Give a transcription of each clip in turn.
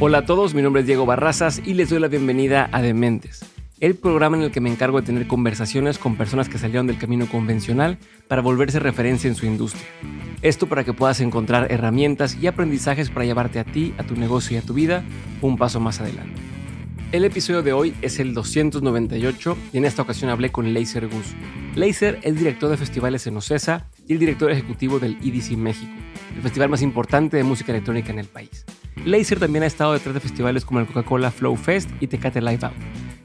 Hola a todos, mi nombre es Diego Barrazas y les doy la bienvenida a Dementes, el programa en el que me encargo de tener conversaciones con personas que salieron del camino convencional para volverse referencia en su industria. Esto para que puedas encontrar herramientas y aprendizajes para llevarte a ti, a tu negocio y a tu vida un paso más adelante. El episodio de hoy es el 298 y en esta ocasión hablé con Laser Gus. Laser es director de festivales en Ocesa y el director ejecutivo del EDC México, el festival más importante de música electrónica en el país. Laser también ha estado detrás de festivales como el Coca-Cola Flow Fest y Tecate Live Out.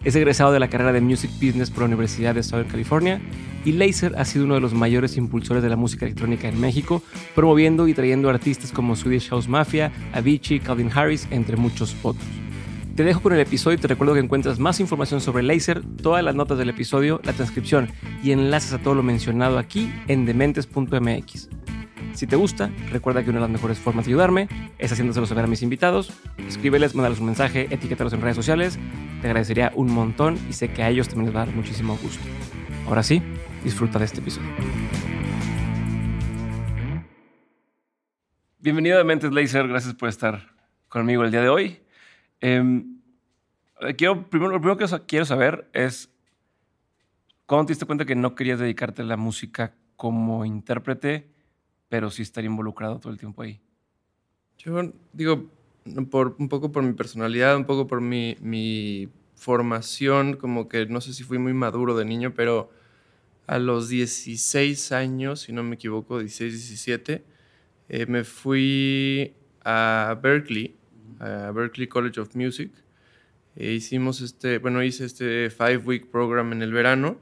Es egresado de la carrera de Music Business por la Universidad de Southern California y Laser ha sido uno de los mayores impulsores de la música electrónica en México, promoviendo y trayendo artistas como Swedish House Mafia, Avicii, Calvin Harris, entre muchos otros. Te dejo con el episodio y te recuerdo que encuentras más información sobre Laser, todas las notas del episodio, la transcripción y enlaces a todo lo mencionado aquí en dementes.mx. Si te gusta, recuerda que una de las mejores formas de ayudarme es haciéndoselo saber a mis invitados. Escríbeles, mándales un mensaje, etiquétalos en redes sociales. Te agradecería un montón y sé que a ellos también les va a dar muchísimo gusto. Ahora sí, disfruta de este episodio. Bienvenido a Mentes Laser, gracias por estar conmigo el día de hoy. Eh, quiero, primero, lo primero que quiero saber es, ¿cuándo te diste cuenta que no querías dedicarte a la música como intérprete, pero sí estar involucrado todo el tiempo ahí? Yo digo, un poco por mi personalidad, un poco por mi, mi formación, como que no sé si fui muy maduro de niño, pero a los 16 años, si no me equivoco, 16, 17, eh, me fui a Berkeley a Berkeley College of Music. E hicimos este, bueno, hice este five week program en el verano.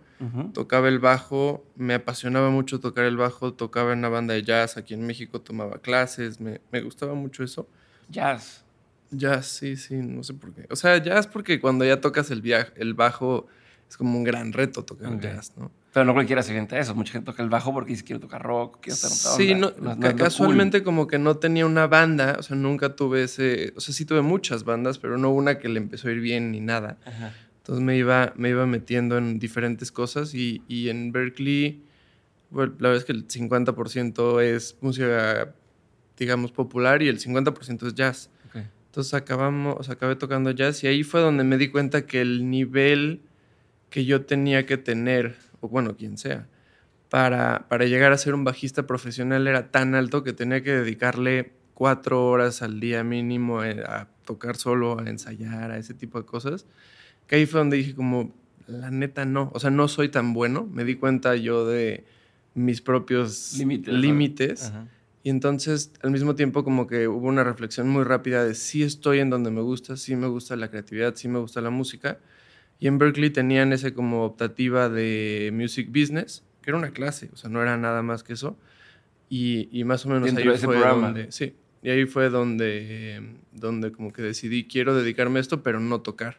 Tocaba el bajo, me apasionaba mucho tocar el bajo, tocaba en una banda de jazz aquí en México, tomaba clases, me, me gustaba mucho eso. Jazz. Jazz, sí, sí, no sé por qué. O sea, jazz porque cuando ya tocas el, el bajo es como un gran reto tocar jazz, ¿no? Pero no cualquiera se inventa eso. Mucha gente toca el bajo porque dice quiero tocar rock, quiero estar Sí, no, casualmente como que no tenía una banda, o sea, nunca tuve ese, o sea, sí tuve muchas bandas, pero no una que le empezó a ir bien ni nada. Entonces me iba, me iba metiendo en diferentes cosas y, y en Berkeley, bueno, la verdad es que el 50% es música, digamos, popular y el 50% es jazz. Entonces acabamos, o sea, acabé tocando jazz y ahí fue donde me di cuenta que el nivel que yo tenía que tener o bueno, quien sea, para, para llegar a ser un bajista profesional era tan alto que tenía que dedicarle cuatro horas al día mínimo eh, a tocar solo, a ensayar, a ese tipo de cosas, que ahí fue donde dije como, la neta no, o sea, no soy tan bueno, me di cuenta yo de mis propios límites. Y entonces, al mismo tiempo, como que hubo una reflexión muy rápida de si estoy en donde me gusta, sí me gusta la creatividad, sí me gusta la música, y en Berkeley tenían ese como optativa de Music Business, que era una clase, o sea, no era nada más que eso. Y, y más o menos ahí fue programa. donde... Sí, y ahí fue donde, donde como que decidí, quiero dedicarme a esto, pero no tocar.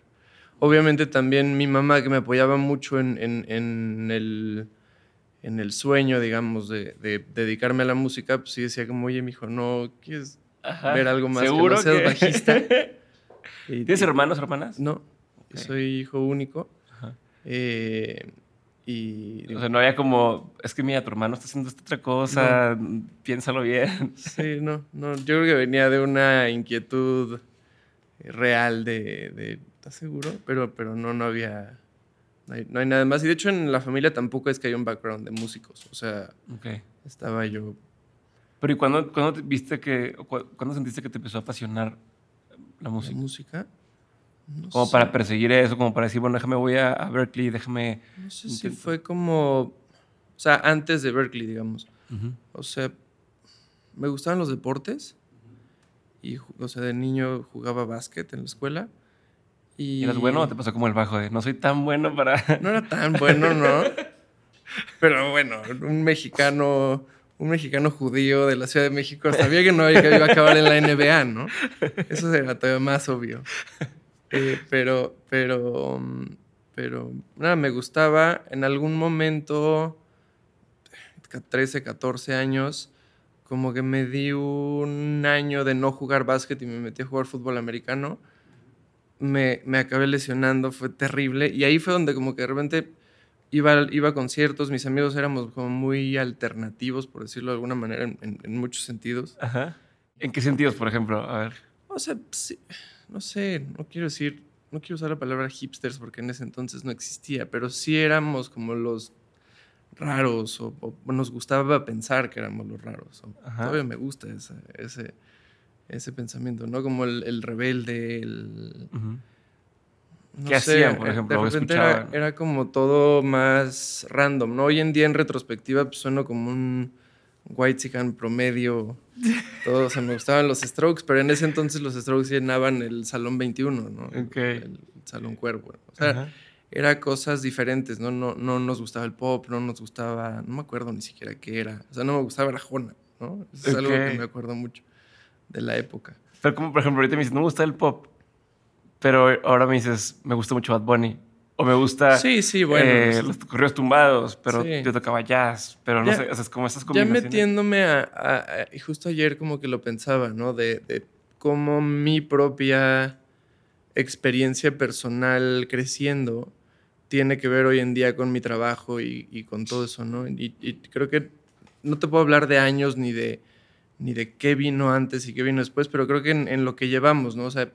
Obviamente también mi mamá, que me apoyaba mucho en, en, en el, en el sueño, digamos, de, de, dedicarme a la música, pues sí decía como, oye, mijo, ¿no quieres ver algo más ¿Seguro que no bajista? ¿Tienes hermanos, hermanas? No, soy hijo único. Eh, y, o sea, no había como, es que mira, tu hermano está haciendo esta otra cosa, piénsalo bien. Sí, no, no, yo creo que venía de una inquietud real de, ¿estás seguro? Pero, pero no, no había, no hay, nada más. Y de hecho en la familia tampoco es que haya un background de músicos, o sea, estaba yo... Pero ¿y cuándo, cuándo viste que, cuándo sentiste que te empezó a apasionar la música? ¿La música? como para perseguir eso, como para decir, bueno, déjame, voy a, Berkeley, déjame... No sé si fue como, o sea, antes de Berkeley, digamos. O sea, me gustaban los deportes y, o sea, de niño jugaba básquet en la escuela. Y... ¿Eras bueno o te pasó como el bajo de no soy tan bueno para...? No era tan bueno, ¿no? Pero bueno, un mexicano, un mexicano judío de la Ciudad de México sabía que no iba a acabar en la NBA, ¿no? Eso era todavía más obvio. Eh, pero, pero, pero, nada, me gustaba. En algún momento, 13, 14 años, como que me di un año de no jugar básquet y me metí a jugar fútbol americano. Me, me acabé lesionando, fue terrible. Y ahí fue donde como que de repente iba, iba a conciertos, mis amigos éramos como muy alternativos, por decirlo de alguna manera, en, en muchos sentidos. Ajá. ¿En qué sentidos, por ejemplo? A ver. O sea, no sé, no quiero decir, no quiero usar la palabra hipsters porque en ese entonces no existía, pero sí éramos como los raros o, nos gustaba pensar que éramos los raros. todavía me gusta ese, ese, ese, pensamiento, ¿no? Como el, rebelde, el... ¿Qué hacían, por ejemplo? De repente era, como todo más random, ¿no? Hoy en día en retrospectiva pues, sueno como un white chican promedio. Todo, o sea, me gustaban los Strokes, pero en ese entonces los Strokes llenaban el Salón 21, ¿no? El Salón Cuervo. O sea, era cosas diferentes, ¿no? ¿no? No nos gustaba el pop, no nos gustaba, no me acuerdo ni siquiera qué era. O sea, no me gustaba Arjona, ¿no? Eso es algo que me acuerdo mucho de la época. Pero como, por ejemplo, ahorita me dices, no me gusta el pop, pero ahora me dices, me gusta mucho Bad Bunny. O me gusta sí, sí, bueno, eh, los correos tumbados, pero yo tocaba jazz, pero no sé, o sea, es como esas combinaciones. Ya metiéndome a, Y justo ayer como que lo pensaba, ¿no? De, de cómo mi propia experiencia personal creciendo tiene que ver hoy en día con mi trabajo y, con todo eso, ¿no? Y, creo que no te puedo hablar de años ni de, ni de qué vino antes y qué vino después, pero creo que en, lo que llevamos, ¿no? O sea,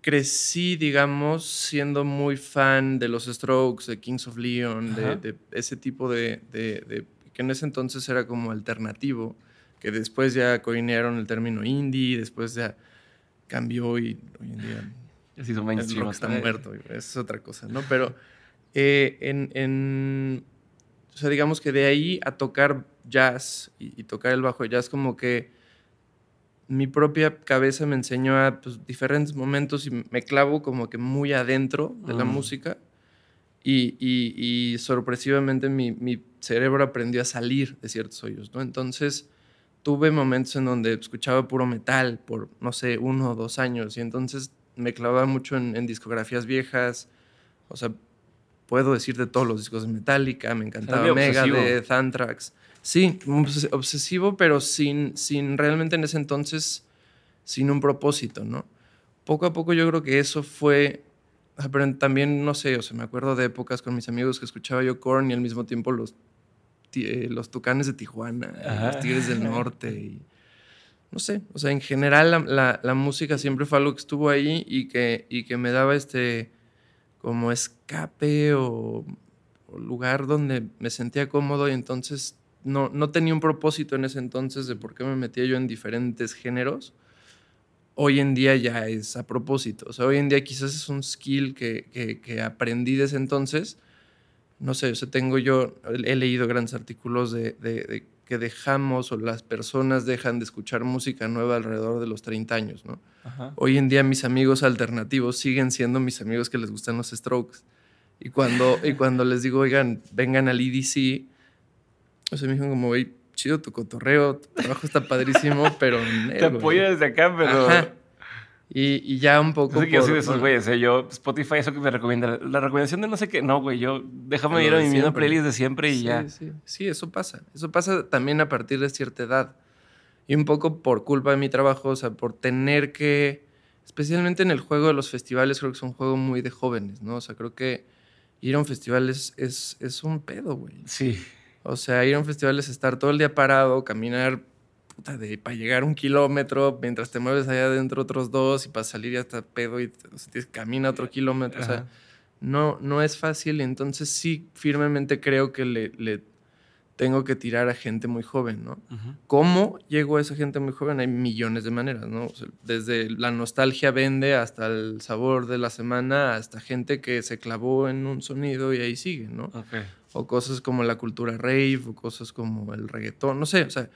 crecí, digamos, siendo muy fan de los Strokes, de Kings of Leon, de, ese tipo de, de, que en ese entonces era como alternativo, que después ya coinearon el término indie, después ya cambió y hoy en día ya se hizo mainstream. está muerto, es otra cosa, ¿no? Pero eh, en, o sea, digamos que de ahí a tocar jazz y, tocar el bajo jazz, como que mi propia cabeza me enseñó a pues, diferentes momentos y me clavo como que muy adentro de la mm. música. Y, y, sorpresivamente mi, mi, cerebro aprendió a salir de ciertos hoyos, ¿no? Entonces tuve momentos en donde escuchaba puro metal por, no sé, uno o dos años y entonces me clavaba mucho en, discografías viejas. O sea, puedo decir de todos los discos de Metallica, me encantaba Megadeth, Anthrax. Sí, obsesivo, pero sin, sin realmente en ese entonces, sin un propósito, ¿no? Poco a poco yo creo que eso fue, pero también, no sé, o sea, me acuerdo de épocas con mis amigos que escuchaba yo Korn y al mismo tiempo los, eh, los Tucanes de Tijuana, los Tigres del Norte y no sé, o sea, en general la, música siempre fue algo que estuvo ahí y que, y que me daba este como escape o, lugar donde me sentía cómodo y entonces no, no tenía un propósito en ese entonces de por qué me metía yo en diferentes géneros. Hoy en día ya es a propósito, o sea, hoy en día quizás es un skill que, que, aprendí desde entonces. No sé, o sea, tengo yo, he leído grandes artículos de, de que dejamos o las personas dejan de escuchar música nueva alrededor de los 30 años, ¿no? Hoy en día mis amigos alternativos siguen siendo mis amigos que les gustan los Strokes. Y cuando, y cuando les digo, oigan, vengan al EDC, o sea, me dijeron como, oye, chido tu cotorreo, tu trabajo está padrísimo, pero... Te apoyo desde acá, pero... Y, ya un poco. No sé qué yo de esos güeyes, ¿eh? Yo, Spotify, eso que me recomienda. La recomendación de no sé qué, no, güey. Yo, déjame ir a mi misma playlist de siempre y ya. Sí, sí, eso pasa. Eso pasa también a partir de cierta edad. Y un poco por culpa de mi trabajo, o sea, por tener que. Especialmente en el juego de los festivales, creo que es un juego muy de jóvenes, ¿no? O sea, creo que ir a un festival es, es, es un pedo, güey. Sí. O sea, ir a un festival es estar todo el día parado, caminar de, para llegar un kilómetro, mientras te mueves allá adentro otros dos y para salir ya está pedo y te, camina otro kilómetro. O sea, no, no es fácil. Entonces sí, firmemente creo que le, le tengo que tirar a gente muy joven, ¿no? ¿Cómo llego a esa gente muy joven? Hay millones de maneras, ¿no? desde la nostalgia vende hasta el sabor de la semana, hasta gente que se clavó en un sonido y ahí sigue, ¿no? O cosas como la cultura rave, o cosas como el reggaetón, no sé, o sea,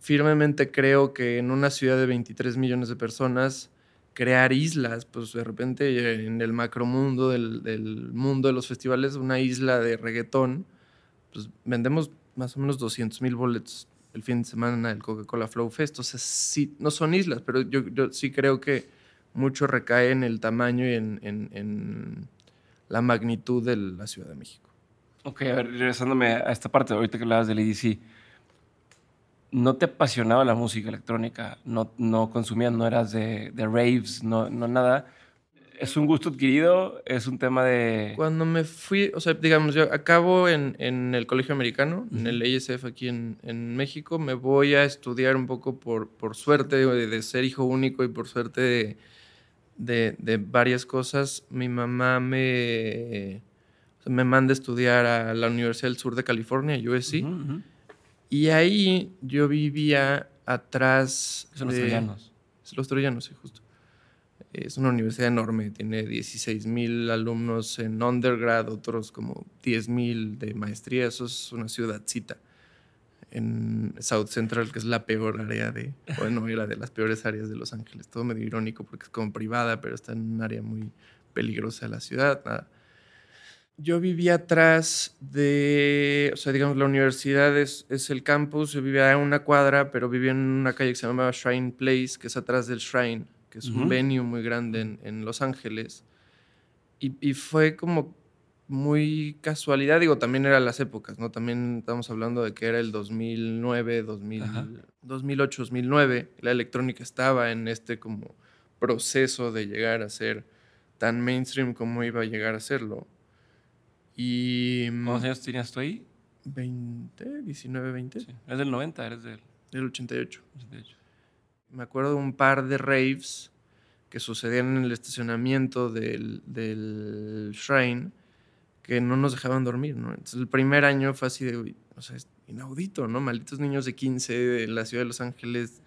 firmemente creo que en una ciudad de 23 millones de personas, crear islas, pues de repente en el macromundo del, del mundo de los festivales, una isla de reggaetón, pues vendemos más o menos 200 mil boletos el fin de semana del Coca-Cola Flow Fest. O sea, sí, no son islas, pero yo, yo, sí creo que mucho recae en el tamaño y en, en, en, la magnitud de la Ciudad de México. Ok, a ver, regresándome a esta parte, ahorita que hablabas del EDC, no te apasionaba la música electrónica, no, no consumías, no eras de, raves, no, no nada. ¿Es un gusto adquirido? ¿Es un tema de...? Cuando me fui, o sea, digamos, yo acabo en, en el colegio americano, en el ASF aquí en, en, México, me voy a estudiar un poco por, por suerte de, de ser hijo único y por suerte de, de, de varias cosas. Mi mamá me, me manda a estudiar a la Universidad del Sur de California, USC, y ahí yo vivía atrás... Son los troyanos. Los troyanos, sí, justo. Es una universidad enorme, tiene 16 mil alumnos en undergrad, otros como 10 mil de maestría. Eso es una ciudadcita en South Central, que es la peor área de, bueno, era de las peores áreas de Los Ángeles. Todo medio irónico porque es como privada, pero está en un área muy peligrosa de la ciudad. Yo vivía atrás de, o sea, digamos, la universidad es, es, el campus, yo vivía en una cuadra, pero vivía en una calle que se llamaba Shrine Place, que es atrás del Shrine que es un venue muy grande en, en Los Ángeles. Y, y, fue como muy casualidad, digo, también eran las épocas, ¿no? También estamos hablando de que era el 2009, 2000, 2008, 2009. La electrónica estaba en este como proceso de llegar a ser tan mainstream como iba a llegar a serlo. Y... ¿Cuántos años tenías tú ahí? 20, 19, 20. Sí. ¿Es del 90? ¿Eres del...? Del 88. 88 me acuerdo de un par de raves que sucedían en el estacionamiento del, del Shrine que no nos dejaban dormir, ¿no? Entonces el primer año fue así de, o sea, es inaudito, ¿no? Malditos niños de 15 de la ciudad de Los Ángeles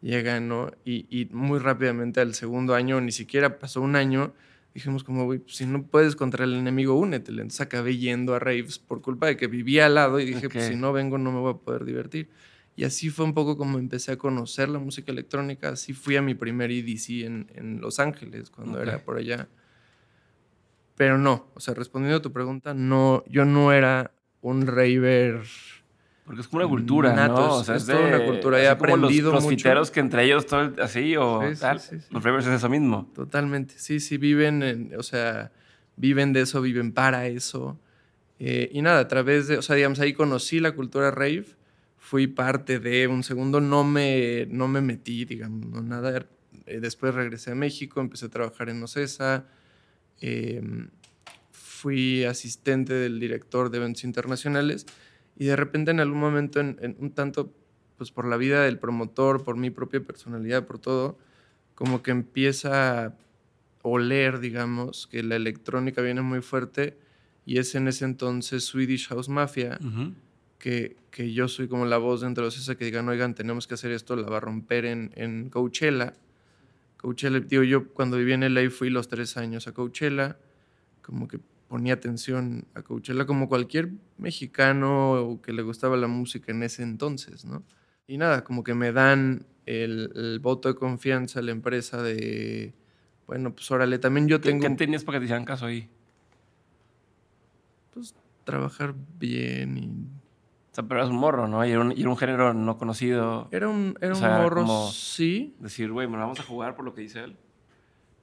llegan, ¿no? Y, y muy rápidamente al segundo año, ni siquiera pasó un año, dijimos como, güey, pues, si no puedes contra el enemigo, únetele. Entonces acabé yendo a raves por culpa de que vivía al lado y dije, pues si no vengo no me voy a poder divertir. Y así fue un poco como empecé a conocer la música electrónica. Así fui a mi primer EDC en, en Los Ángeles, cuando era por allá. Pero no, o sea, respondiendo a tu pregunta, no, yo no era un raver. Porque es como una cultura, ¿no? O sea, es, toda una cultura. He aprendido los, los que entre ellos todo así o tal. los ravers es eso mismo. Totalmente. Sí, sí, viven, en, o sea, viven de eso, viven para eso. Eh, y nada, a través de, o sea, digamos, ahí conocí la cultura rave fui parte de un segundo, no me, no me metí, digamos, no nada. Eh, después regresé a México, empecé a trabajar en OCESA, em, fui asistente del director de eventos internacionales y de repente en algún momento, en, un tanto pues por la vida del promotor, por mi propia personalidad, por todo, como que empieza a oler, digamos, que la electrónica viene muy fuerte y es en ese entonces Swedish House Mafia que, que, yo soy como la voz dentro de esa que digan, oigan, tenemos que hacer esto, la va a romper en, en Coachella. Coachella, digo, yo cuando viví en LA fui los tres años a Coachella, como que ponía atención a Coachella como cualquier mexicano que le gustaba la música en ese entonces, ¿no? Y nada, como que me dan el, el voto de confianza a la empresa de, bueno, pues órale, también yo tengo... ¿Qué tenías para que te hicieran caso ahí? Pues trabajar bien y pero eras un morro, ¿no? Y era un, género no conocido. Era un, era un morro, sí. Decir, güey, bueno, vamos a jugar por lo que dice él.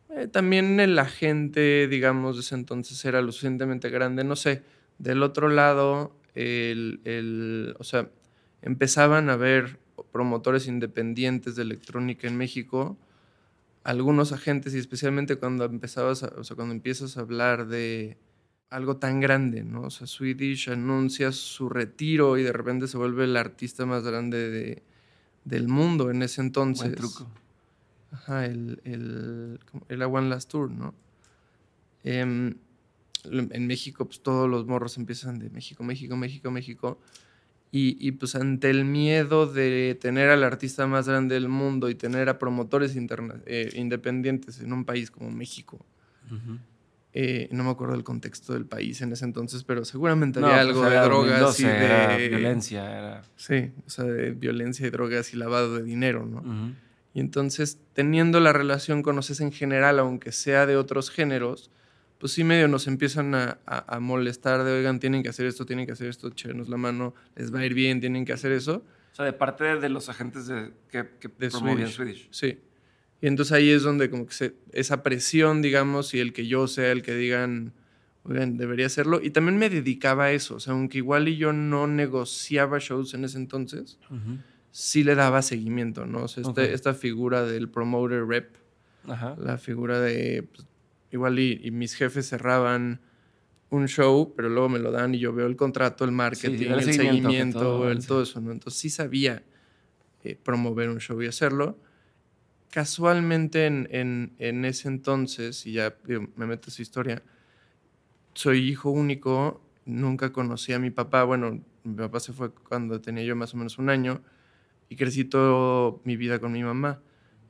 Eh, también el agente, digamos, de ese entonces era lo suficientemente grande. No sé, del otro lado, el, el, o sea, empezaban a haber promotores independientes de electrónica en México. Algunos agentes, y especialmente cuando empezabas, o sea, cuando empiezas a hablar de algo tan grande, ¿no? O sea, Swedish anuncia su retiro y de repente se vuelve el artista más grande de, del mundo en ese entonces. Buen truco. Ajá, el, el, el One Last Tour, ¿no? Em, en México, pues todos los morros empiezan de México, México, México, México. Y, y, pues ante el miedo de tener al artista más grande del mundo y tener a promotores eh, independientes en un país como México, eh, no me acuerdo del contexto del país en ese entonces, pero seguramente había pues, algo de drogas y de violencia. Sí, o sea, de violencia y drogas y lavado de dinero, ¿no? Y entonces, teniendo la relación con OCES en general, aunque sea de otros géneros, pues sí medio nos empiezan a, molestar de, oigan, tienen que hacer esto, tienen que hacer esto, échenos la mano, les va a ir bien, tienen que hacer eso. O sea, de parte de los agentes de, que, que de promovían Swedish. Sí. Y entonces ahí es donde como que se, esa presión, digamos, y el que yo sea el que digan, oigan, debería hacerlo. Y también me dedicaba a eso, o sea, aunque igual y yo no negociaba shows en ese entonces, sí le daba seguimiento, ¿no? O sea, este, esta figura del promoter rep, la figura de, pues, igual y, mis jefes cerraban un show, pero luego me lo dan y yo veo el contrato, el marketing, el, seguimiento, todo, el, todo eso, ¿no? Entonces sí sabía eh, promover un show y hacerlo. Casualmente en, en, ese entonces, y ya me meto a su historia, soy hijo único, nunca conocí a mi papá, bueno, mi papá se fue cuando tenía yo más o menos un año y crecí toda mi vida con mi mamá.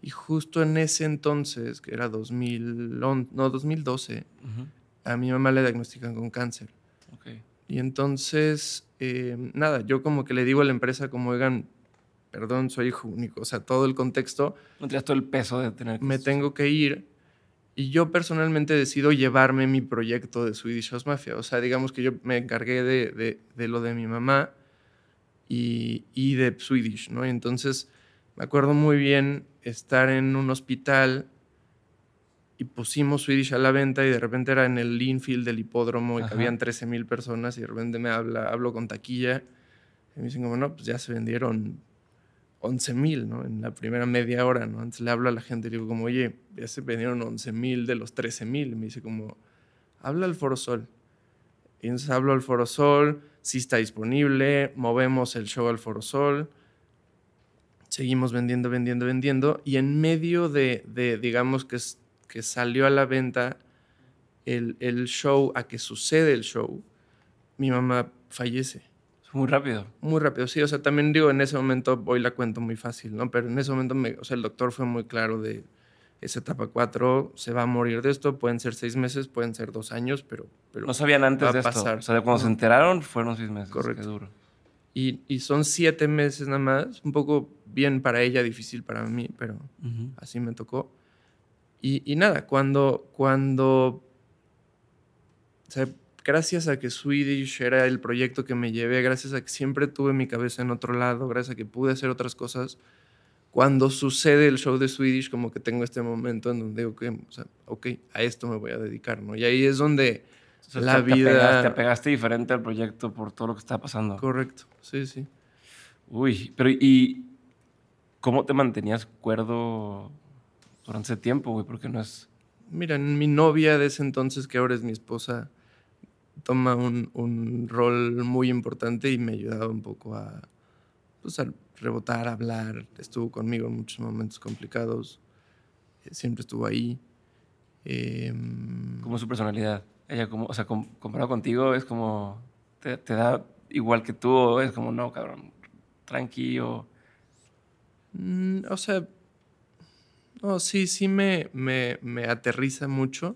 Y justo en ese entonces, que era 2000, no, 2012, a mi mamá le diagnostican con cáncer. Y entonces, eh, nada, yo como que le digo a la empresa como, oigan, perdón, soy hijo único, o sea, todo el contexto. No tienes todo el peso de tener Me tengo que ir. Y yo personalmente decido llevarme mi proyecto de Swedish House Mafia. O sea, digamos que yo me encargué de, de, lo de mi mamá y, y, de Swedish, ¿no? Y entonces me acuerdo muy bien estar en un hospital y pusimos Swedish a la venta y de repente era en el infield del hipódromo y que habían 13 mil personas y de repente me habla, hablo con taquilla y me dicen como, no, pues ya se vendieron 11 mil, ¿no? En la primera media hora, ¿no? Antes le hablo a la gente y digo como, oye, ya se vendieron 11 mil de los 13 mil. Y me dice como, habla al Foro Sol. Y entonces hablo al Foro Sol, sí está disponible, movemos el show al Foro Sol, seguimos vendiendo, vendiendo, vendiendo. Y en medio de, de digamos, que, que salió a la venta el, el show, a que sucede el show, mi mamá fallece. Muy rápido. Muy rápido, sí. O sea, también digo, en ese momento hoy la cuento muy fácil, ¿no? Pero en ese momento, me, o sea, el doctor fue muy claro de esa etapa 4 se va a morir de esto. Pueden ser seis meses, pueden ser dos años, pero. pero no sabían antes de esto. O sea, cuando se enteraron fueron seis meses. Correcto. Qué duro. Y, y, son siete meses nada más. Un poco bien para ella, difícil para mí, pero así me tocó. Y, y, nada, cuando. cuando o sea, gracias a que Swedish era el proyecto que me llevé, gracias a que siempre tuve mi cabeza en otro lado, gracias a que pude hacer otras cosas, cuando sucede el show de Swedish, como que tengo este momento en donde digo que, o sea, ok, a esto me voy a dedicar, ¿no? Y ahí es donde la vida... te apegaste diferente al proyecto por todo lo que está pasando. Correcto, sí, sí. Uy, pero ¿y cómo te mantenías cuerdo durante ese tiempo, güey? Porque no es... Mira, mi novia de ese entonces, que ahora es mi esposa, toma un, un, rol muy importante y me ayudaba un poco a, pues, a rebotar, hablar. Estuvo conmigo en muchos momentos complicados. Eh, siempre estuvo ahí. Eh, ¿Cómo su personalidad? Ella, como, o sea, comparado contigo, es como. Te, te, da igual que tú, o es como, no, cabrón, tranquilo. Mm, o sea, no, sí, sí me, me, me aterriza mucho.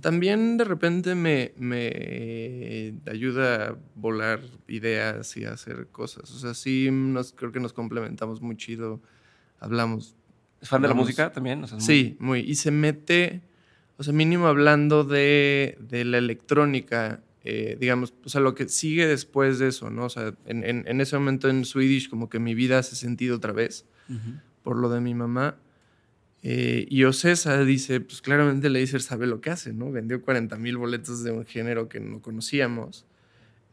También de repente me, me ayuda a volar ideas y a hacer cosas. O sea, sí nos, creo que nos complementamos muy chido. Hablamos. ¿Es fan de la música también? sí, muy. Y se mete, o sea, mínimo hablando de, de la electrónica, eh, digamos, o sea, lo que sigue después de eso, ¿no? O sea, en, en, en, ese momento en Swedish como que mi vida hace sentido otra vez por lo de mi mamá. Eh, y Ocesa dice, pues claramente Laser sabe lo que hace, ¿no? Vendió 40 mil boletos de un género que no conocíamos.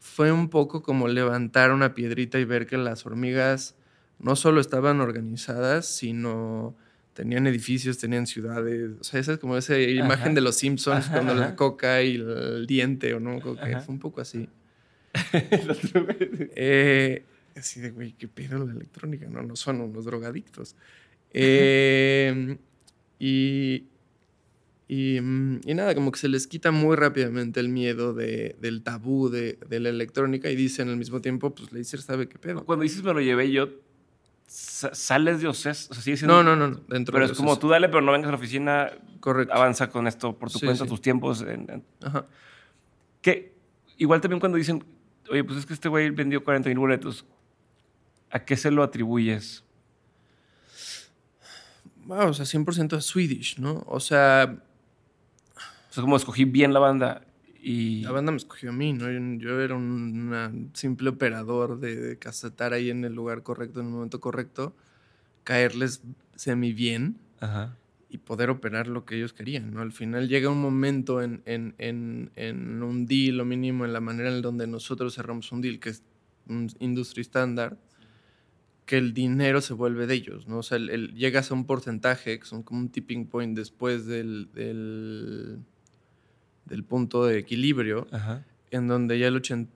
Fue un poco como levantar una piedrita y ver que las hormigas no solo estaban organizadas, sino tenían edificios, tenían ciudades. O sea, esa es como esa imagen de los Simpsons cuando la coca y el diente, ¿o no? Fue un poco así. eh, así de, güey, qué pedo la electrónica, ¿no? No son unos drogadictos. Em, y, mm, y, nada, como que se les quita muy rápidamente el miedo de, del tabú de, de, la electrónica y dicen al mismo tiempo, pues Laser sabe qué pedo. Cuando dices me lo llevé yo, sales de OCES, o sea, No, no, no, dentro Pero es como tú dale, pero no vengas a la oficina. Correcto. Avanza con esto por tu cuenta, tus tiempos. Ajá. Que igual también cuando dicen, oye, pues es que este güey vendió 40 mil boletos, ¿a qué se lo atribuyes? Wow, o sea, 100% Swedish, ¿no? O sea... O sea, como escogí bien la banda y... La banda me escogió a mí, ¿no? Yo, era un simple operador de, de, casetar ahí en el lugar correcto, en el momento correcto, caerles semi bien Ajá. y poder operar lo que ellos querían, ¿no? Al final llega un momento en, en, en, en un deal, o mínimo en la manera en donde nosotros cerramos un deal, que es un industry standard, que el dinero se vuelve de ellos, ¿no? O sea, el, llegas a un porcentaje, que son como un tipping point después del, del, del punto de equilibrio, en donde ya el 80,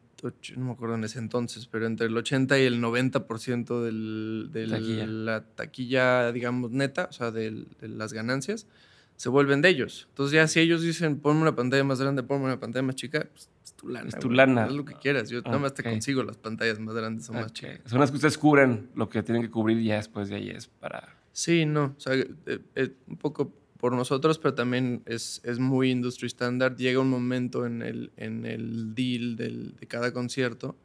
no me acuerdo en ese entonces, pero entre el 80 y el 90% del, de la taquilla, digamos, neta, o sea, de, las ganancias, se vuelven de ellos. Entonces ya si ellos dicen, ponme una pantalla más grande, ponme una pantalla más chica, pues es tu lana. Es tu lana. Haz lo que quieras. Yo nada más te consigo las pantallas más grandes o más chicas. Son las que ustedes cubren lo que tienen que cubrir y ya después de ahí es para... Sí, no. O sea, eh, eh, un poco por nosotros, pero también es, es muy industry standard. Llega un momento en el, en el deal del, de cada concierto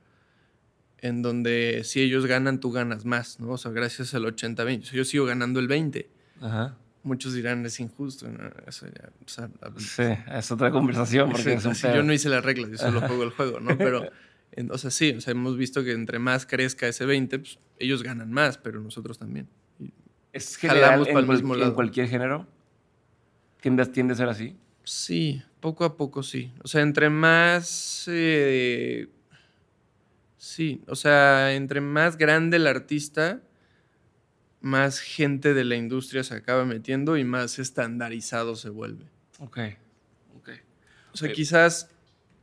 en donde si ellos ganan, tú ganas más, ¿no? O sea, gracias al 80-20. yo sigo ganando el 20. Ajá. Muchos dirán, es injusto. Eso ya, o sea, sí, es otra conversación. Porque es un yo no hice las reglas, yo solo juego el juego, ¿no? Pero, o sea, sí, o sea, hemos visto que entre más crezca ese 20, pues, ellos ganan más, pero nosotros también. ¿Es general en, en cualquier género? ¿Tiende, a ser así? Sí, poco a poco sí. O sea, entre más... Eh, sí, o sea, entre más grande el artista, más gente de la industria se acaba metiendo y más estandarizado se vuelve. Ok, ok. O sea, quizás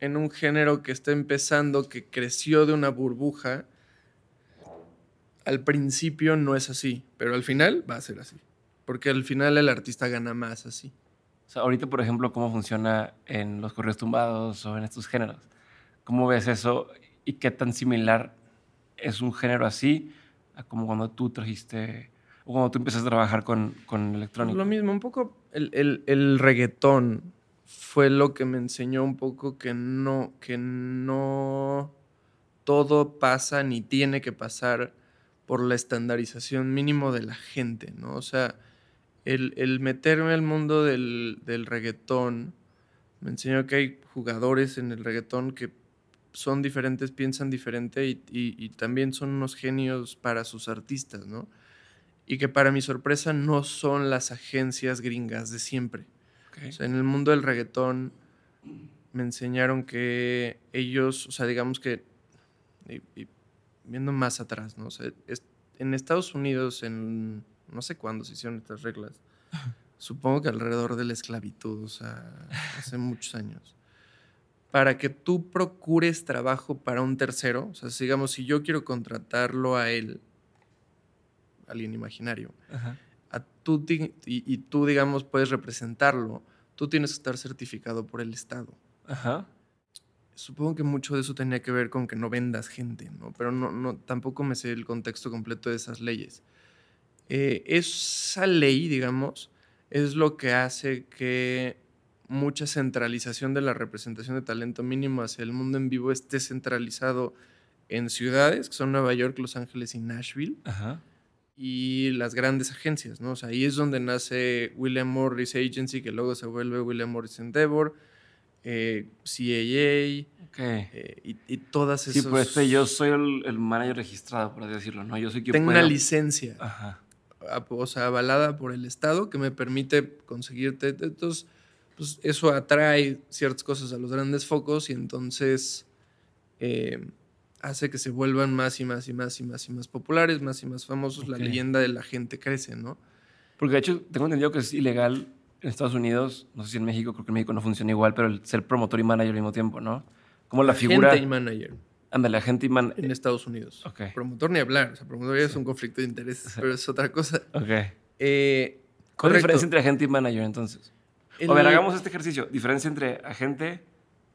en un género que está empezando, que creció de una burbuja, al principio no es así, pero al final va a ser así. Porque al final el artista gana más así ahorita, por ejemplo, ¿cómo funciona en los correos tumbados o en estos géneros? ¿Cómo ves eso y qué tan similar es un género así como cuando tú trajiste o cuando tú empezaste a trabajar con, con electrónica? Lo mismo, un poco el, el, el, reggaetón fue lo que me enseñó un poco que no, que no todo pasa ni tiene que pasar por la estandarización mínimo de la gente, ¿no? O sea, el, meterme al mundo del, reggaetón me enseñó que hay jugadores en el reggaetón que son diferentes, piensan diferente y, también son unos genios para sus artistas, ¿no? Y que para mi sorpresa no son las agencias gringas de siempre. O sea, en el mundo del reggaetón me enseñaron que ellos, o sea, digamos que, viendo más atrás, ¿no? O sea, en Estados Unidos, en no sé cuándo se hicieron estas reglas. Supongo que alrededor de la esclavitud, o sea, hace muchos años. Para que tú procures trabajo para un tercero, o sea, digamos, si yo quiero contratarlo a él, alguien imaginario, A tú, y, y, tú, digamos, puedes representarlo, tú tienes que estar certificado por el Estado. Ajá. Supongo que mucho de eso tenía que ver con que no vendas gente, ¿no? Pero no, no, tampoco me sé el contexto completo de esas leyes. Eh, esa ley, digamos, es lo que hace que mucha centralización de la representación de talento mínimo hacia el mundo en vivo esté centralizado en ciudades, que son Nueva York, Los Ángeles y Nashville. Y las grandes agencias, ¿no? O sea, ahí es donde nace William Morris Agency, que luego se vuelve William Morris Endeavor, eh, CAA, eh, y, todas esas. Sí, pues este, yo soy el, manager registrado, por así decirlo, ¿no? Yo soy quien Tengo una licencia. Ajá o sea, avalada por el Estado que me permite conseguirte. Entonces, pues eso atrae ciertas cosas a los grandes focos y entonces eh, hace que se vuelvan más y más y más y más y más populares, más y más famosos. La leyenda de la gente crece, ¿no? Porque de hecho tengo entendido que es ilegal en Estados Unidos, no sé si en México, creo que en México no funciona igual, pero el ser promotor y manager al mismo tiempo, ¿no? Como la figura... y manager. Ándale, agente y man... En Estados Unidos. Promotor ni hablar. O sea, promotor ya es un conflicto de intereses, pero es otra cosa. Ok. Eh, ¿Cuál es la diferencia entre agente y manager entonces? A ver, hagamos este ejercicio. Diferencia entre agente,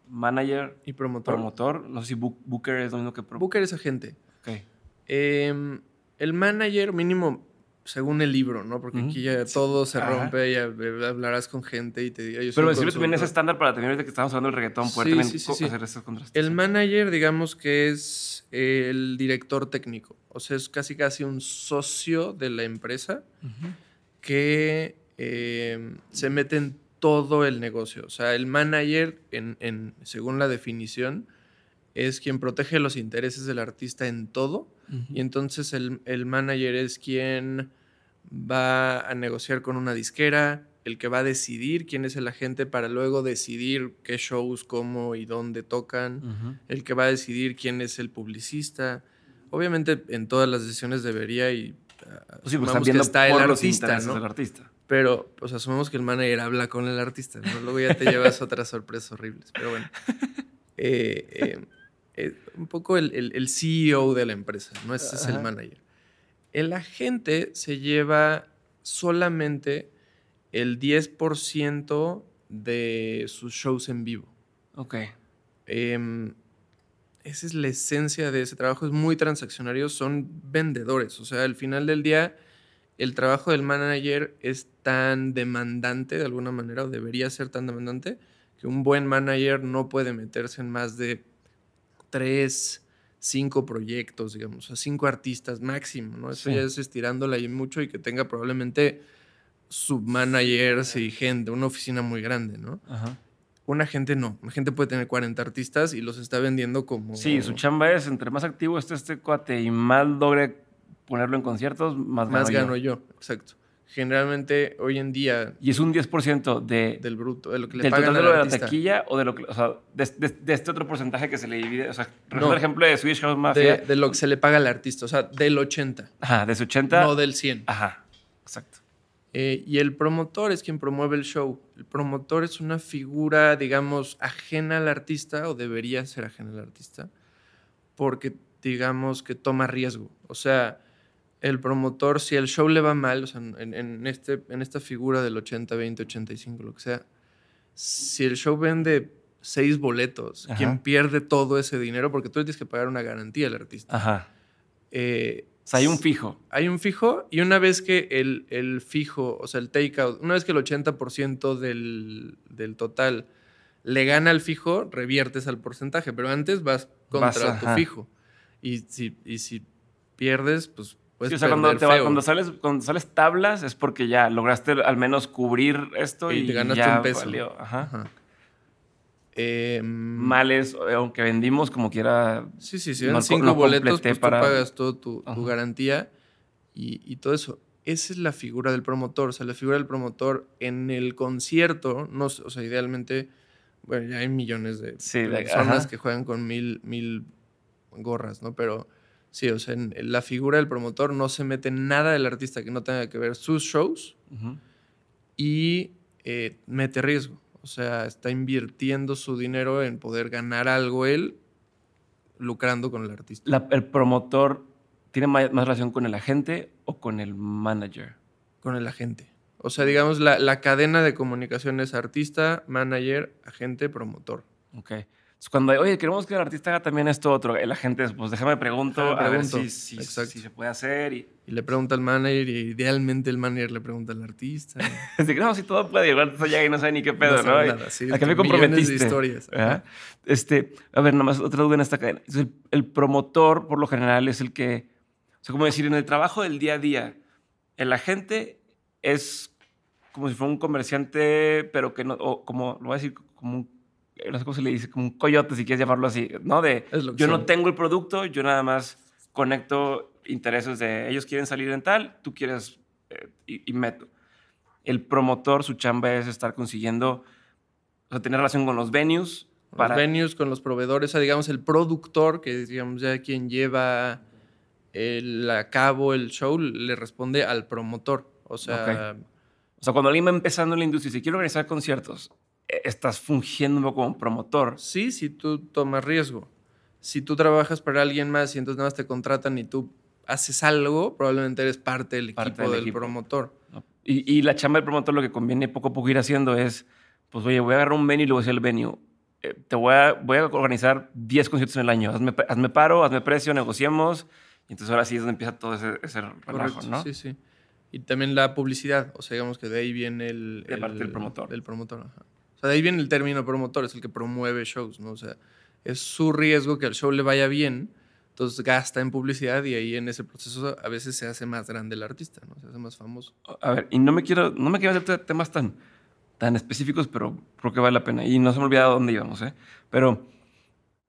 manager y promotor. Promotor. No sé si Booker es lo mismo que promotor. Booker es agente. Ok. Em, el manager mínimo según el libro, ¿no? Porque aquí ya todo se rompe y hablarás con gente y te diga yo Pero decirle también ese estándar para tener que estamos hablando del reggaetón, poder también hacer esos contrastes. El manager, digamos que es el director técnico. O sea, es casi casi un socio de la empresa que em, se mete en todo el negocio. O sea, el manager, en, según la definición, es quien protege los intereses del artista en todo. Y entonces el, el, manager es quien va a negociar con una disquera, el que va a decidir quién es el agente para luego decidir qué shows, cómo y dónde tocan, el que va a decidir quién es el publicista. Obviamente en todas las decisiones debería y ah, pues sí, pues está el artista, ¿no? artista. Pero, pues asumimos que el manager habla con el artista, ¿no? Luego ya te llevas otras sorpresas horribles. Pero bueno. Eh, eh, eh, un poco el, el, CEO de la empresa, ¿no? Ese es el manager. El agente se lleva solamente el 10% de sus shows en vivo. Ok. Em, esa es la esencia de ese trabajo, es muy transaccionario, son vendedores. O sea, al final del día, el trabajo del manager es tan demandante de alguna manera, o debería ser tan demandante, que un buen manager no puede meterse en más de tres, cinco proyectos, digamos, a cinco artistas máximo, ¿no? Eso ya es estirándola ahí mucho y que tenga probablemente submanagers y gente, una oficina muy grande, ¿no? Ajá. Una gente no. Una gente puede tener 40 artistas y los está vendiendo como. Sí, su chamba es entre más activo esté este cuate y más logre ponerlo en conciertos, más, más gano yo. Exacto. Generalmente hoy en día. Y es un 10% de, del bruto, de lo que le del pagan total de la taquilla o de lo que, o sea, de, este otro porcentaje que se le divide. O sea, por ejemplo de Swedish House Mafia. De, lo que se le paga al artista, o sea, del 80. Ajá, de su 80. No del 100. Ajá, exacto. Eh, y el promotor es quien promueve el show. El promotor es una figura, digamos, ajena al artista, o debería ser ajena al artista, porque, digamos, que toma riesgo. O sea, el promotor, si el show le va mal, o sea, en, este, en esta figura del 80, 20, 85, lo que sea, si el show vende seis boletos, quien pierde todo ese dinero, porque tú tienes que pagar una garantía al artista. Ajá. Eh, o sea, hay un fijo. Hay un fijo y una vez que el, el fijo, o sea, el takeout, una vez que el 80% del, del, total le gana al fijo, reviertes al porcentaje, pero antes vas contra tu fijo. Y si, y si pierdes, pues puedes o sea, cuando, te va, cuando, sales, cuando sales tablas es porque ya lograste al menos cubrir esto y, te ganaste ya un peso. Ajá. Eh, Males, aunque vendimos como quiera. Sí, sí, sí. Cinco boletos, pues para... tú pagas toda tu, garantía y, todo eso. Esa es la figura del promotor. O sea, la figura del promotor en el concierto, no, o sea, idealmente, bueno, ya hay millones de, personas que juegan con mil, mil gorras, ¿no? Pero sí, o sea, en, la figura del promotor no se mete nada del artista que no tenga que ver sus shows y eh, mete riesgo. O sea, está invirtiendo su dinero en poder ganar algo él, lucrando con el artista. ¿El promotor tiene más, relación con el agente o con el manager? Con el agente. O sea, digamos, la, la cadena de comunicación es artista, manager, agente, promotor. Ok cuando, oye, queremos que el artista haga también esto otro, el agente, pues déjame pregunto, a ver si, si, se puede hacer. Y... y... le pregunta al manager y idealmente el manager le pregunta al artista. Así que no, si todo puede, igual llega y no sabe ni qué pedo, ¿no? Nada, sí, ¿A qué me comprometiste? De historias. Este, a ver, nada más otra duda en esta cadena. El, el, promotor, por lo general, es el que, o sea, como decir, en el trabajo del día a día, el agente es como si fuera un comerciante, pero que no, o como, lo voy a decir, como un no sé cómo se le dice, como un coyote, si quieres llamarlo así, ¿no? De yo no tengo el producto, yo nada más conecto intereses de ellos quieren salir en tal, tú quieres eh, y, meto. El promotor, su chamba es estar consiguiendo, o sea, tener relación con los venues. Para... Los venues, con los proveedores, o sea, digamos, el productor, que es, digamos, ya quien lleva el, a cabo el show, le responde al promotor. O sea... O sea, cuando alguien va empezando en la industria y se quiere organizar conciertos, estás fungiendo como promotor. Sí, si tú tomas riesgo. Si tú trabajas para alguien más y entonces nada más te contratan y tú haces algo, probablemente eres parte del equipo del, promotor. Y, la chamba del promotor lo que conviene poco a poco ir haciendo es, pues oye, voy a agarrar un venue y luego voy a el venue. Eh, te voy a, voy a organizar 10 conciertos en el año. Hazme, hazme, paro, hazme precio, negociemos. Y entonces ahora sí es donde empieza todo ese, ese relajo, ¿no? Sí, sí. Y también la publicidad. O sea, digamos que de ahí viene el... De parte del promotor. Del promotor, ajá. O sea, de ahí viene el término promotor, es el que promueve shows, ¿no? O sea, es su riesgo que al show le vaya bien, entonces gasta en publicidad y ahí en ese proceso a veces se hace más grande el artista, ¿no? Se hace más famoso. A ver, y no me quiero, no me quiero hacer temas tan, tan específicos, pero creo que vale la pena. Y no se me olvida dónde íbamos, ¿eh? Pero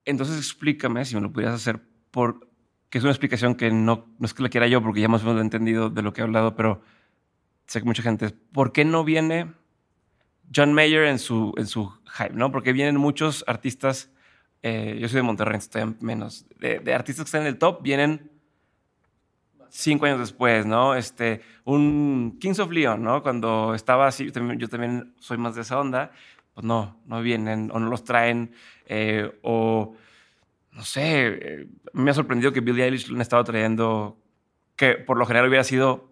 entonces explícame, si me lo pudieras hacer, por, que es una explicación que no, no es que la quiera yo, porque ya más o menos lo he entendido de lo que he hablado, pero sé que mucha gente, ¿por qué no viene John Mayer en su, en su hype, ¿no? Porque vienen muchos artistas, eh, yo soy de Monterrey, estoy menos, de, artistas que están en el top, vienen cinco años después, ¿no? Este, un Kings of Leon, ¿no? Cuando estaba así, yo también, soy más de esa onda, pues no, no vienen o no los traen, eh, o no sé, eh, me ha sorprendido que Billie Eilish lo han estado trayendo, que por lo general hubiera sido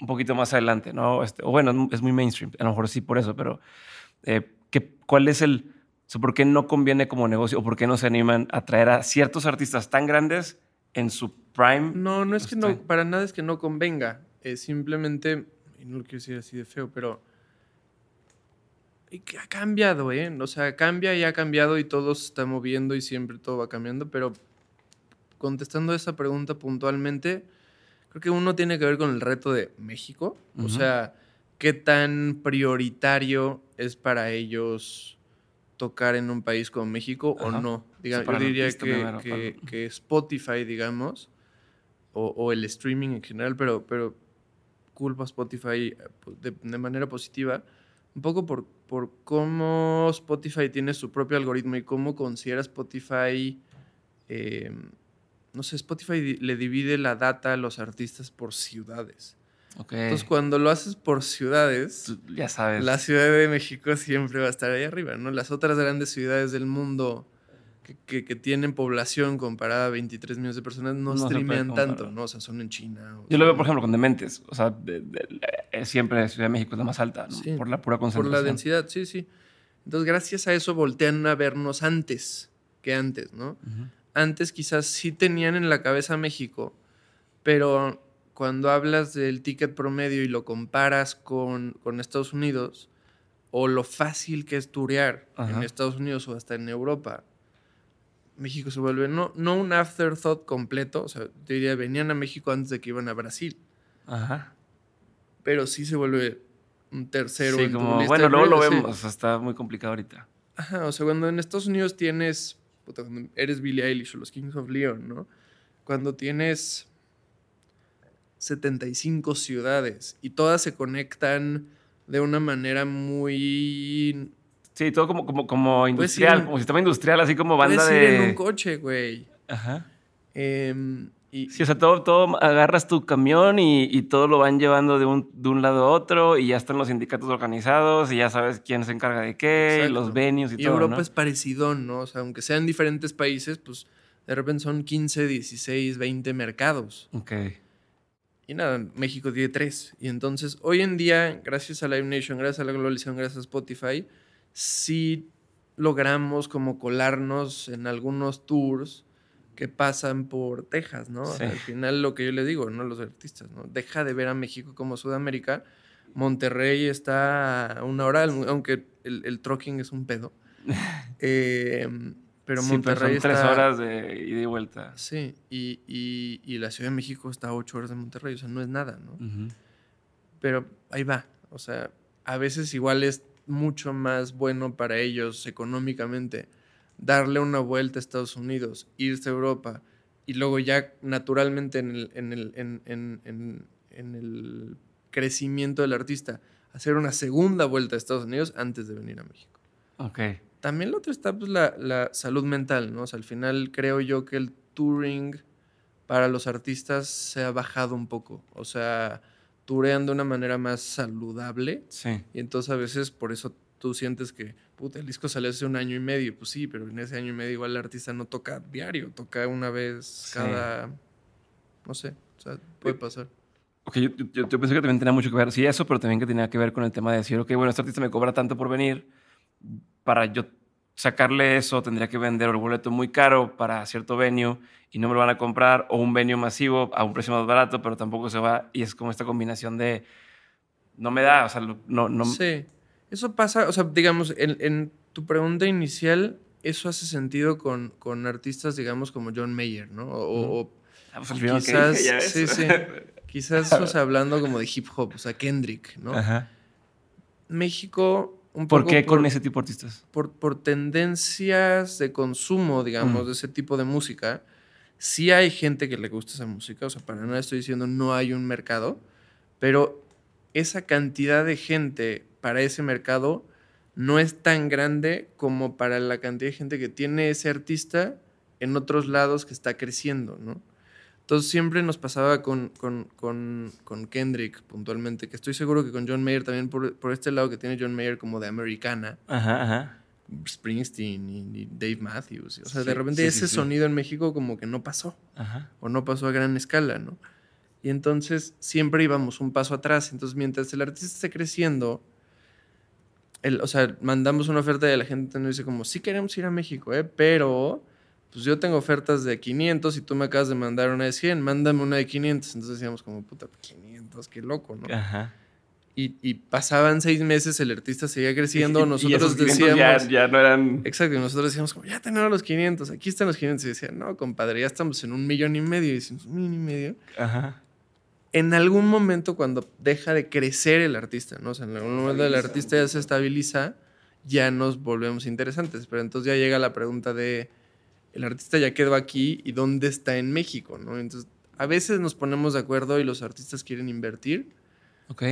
un poquito más adelante, ¿no? Este, o bueno, es muy mainstream, a lo mejor sí por eso, pero eh, ¿cuál es el, o por qué no conviene como negocio o por qué no se animan a traer a ciertos artistas tan grandes en su prime? No, no es que no, para nada es que no convenga, es simplemente, y no lo quiero decir así de feo, pero ha cambiado, ¿eh? O sea, cambia y ha cambiado y todo se está moviendo y siempre todo va cambiando, pero contestando esa pregunta puntualmente, creo que uno tiene que ver con el reto de México, o sea, qué tan prioritario es para ellos tocar en un país como México o no. yo diría que, que, Spotify, digamos, o, el streaming en general, pero, pero culpa Spotify eh, de, manera positiva, un poco por, por cómo Spotify tiene su propio algoritmo y cómo considera Spotify... Eh, no sé, Spotify le divide la data a los artistas por ciudades. Entonces, cuando lo haces por ciudades, ya sabes. La Ciudad de México siempre va a estar ahí arriba, ¿no? Las otras grandes ciudades del mundo que, tienen población comparada a 23 millones de personas no, streamean tanto, ¿no? O sea, son en China. Yo lo veo, por ejemplo, con Dementes. O sea, eh, siempre Ciudad de México es la más alta, ¿no? por la pura concentración. Por la densidad, sí, sí. Entonces, gracias a eso voltean a vernos antes que antes, ¿no? Antes quizás sí tenían en la cabeza México, pero cuando hablas del ticket promedio y lo comparas con, Estados Unidos, o lo fácil que es turear en Estados Unidos o hasta en Europa, México se vuelve no, no un afterthought completo, o sea, te diría, venían a México antes de que iban a Brasil. Ajá. Pero sí se vuelve un tercero. Sí, como, bueno, luego lo vemos, está muy complicado ahorita. Ajá, o sea, cuando en Estados Unidos tienes, eres Billie Eilish o los Kings of Leon, ¿no? Cuando tienes 75 ciudades y todas se conectan de una manera muy... Sí, todo como, como, como industrial, como sistema industrial, así como banda de... Ir en un coche, güey. Ajá. Em, y... Sí, o sea, todo, todo agarras tu camión y, todo lo van llevando de un, de un, lado a otro y ya están los sindicatos organizados y ya sabes quién se encarga de qué, los venues y, todo, Europa es parecido, ¿no? O sea, aunque sean diferentes países, pues de repente son 15, 16, 20 mercados. Ok. Y nada, México tiene tres. Y entonces, hoy en día, gracias a Live Nation, gracias a la globalización, gracias a Spotify, sí logramos como colarnos en algunos tours que pasan por Texas, ¿no? al final lo que yo le digo, ¿no? Los artistas, ¿no? Deja de ver a México como Sudamérica. Monterrey está a una hora, aunque el, el trucking es un pedo. eh, pero Monterrey son tres horas de ida y vuelta. Sí, y, y, la Ciudad de México está a ocho horas de Monterrey, o sea, no es nada, ¿no? Pero ahí va, o sea, a veces igual es mucho más bueno para ellos económicamente darle una vuelta a Estados Unidos, irse a Europa y luego ya naturalmente en el, en el, en, en, en el crecimiento del artista hacer una segunda vuelta a Estados Unidos antes de venir a México. Ok. También lo otro está pues, la, salud mental, ¿no? O sea, al final creo yo que el touring para los artistas se ha bajado un poco. O sea, turean de una manera más saludable. Sí. Y entonces a veces por eso tú sientes que, puta, el disco salió hace un año y medio. Pues sí, pero en ese año y medio igual el artista no toca diario, toca una vez cada, no sé, o sea, puede pasar. Ok, yo, yo, pensé que también tenía mucho que ver, sí, eso, pero también que tenía que ver con el tema de decir, ok, bueno, este artista me cobra tanto por venir, para yo sacarle eso tendría que vender el boleto muy caro para cierto venue y no me lo van a comprar o un venue masivo a un precio más barato, pero tampoco se va y es como esta combinación de no me da, o sea, no... no... Sí, eso pasa, o sea, digamos, en, tu pregunta inicial, eso hace sentido con, con artistas, digamos, como John Mayer, ¿no? O, ah, pues quizás, sí, sí, quizás, o sea, hablando como de hip hop, o sea, Kendrick, ¿no? Ajá. México ¿Por qué con ese tipo de artistas? Por, por tendencias de consumo, digamos, mm. de ese tipo de música. Sí hay gente que le gusta esa música, o sea, para nada estoy diciendo no hay un mercado, pero esa cantidad de gente para ese mercado no es tan grande como para la cantidad de gente que tiene ese artista en otros lados que está creciendo, ¿no? Entonces siempre nos pasaba con, con, Kendrick puntualmente, que estoy seguro que con John Mayer también por, por, este lado que tiene John Mayer como de americana. Ajá, ajá. Springsteen y, Dave Matthews. O sea, de repente ese sonido en México como que no pasó. Ajá. O no pasó a gran escala, ¿no? Y entonces siempre íbamos un paso atrás. Entonces mientras el artista esté creciendo, el, o sea, mandamos una oferta y la gente nos dice como, sí queremos ir a México, ¿eh? Pero pues yo tengo ofertas de 500 y tú me acabas de mandar una de 100, mándame una de 500. Entonces decíamos como, puta, 500, qué loco, ¿no? Ajá. Y, y, pasaban seis meses, el artista seguía creciendo, nosotros decíamos... Ya, ya, no eran... Exacto, y nosotros decíamos como, ya tenemos los 500, aquí están los 500. Y decían, no, compadre, ya estamos en un millón y medio. Y decimos, un millón y medio. Ajá. En algún momento cuando deja de crecer el artista, ¿no? O sea, en algún momento el artista ya se estabiliza, ya nos volvemos interesantes. Pero entonces ya llega la pregunta de el artista ya quedó aquí y dónde está en México, ¿no? Entonces, a veces nos ponemos de acuerdo y los artistas quieren invertir. Ok.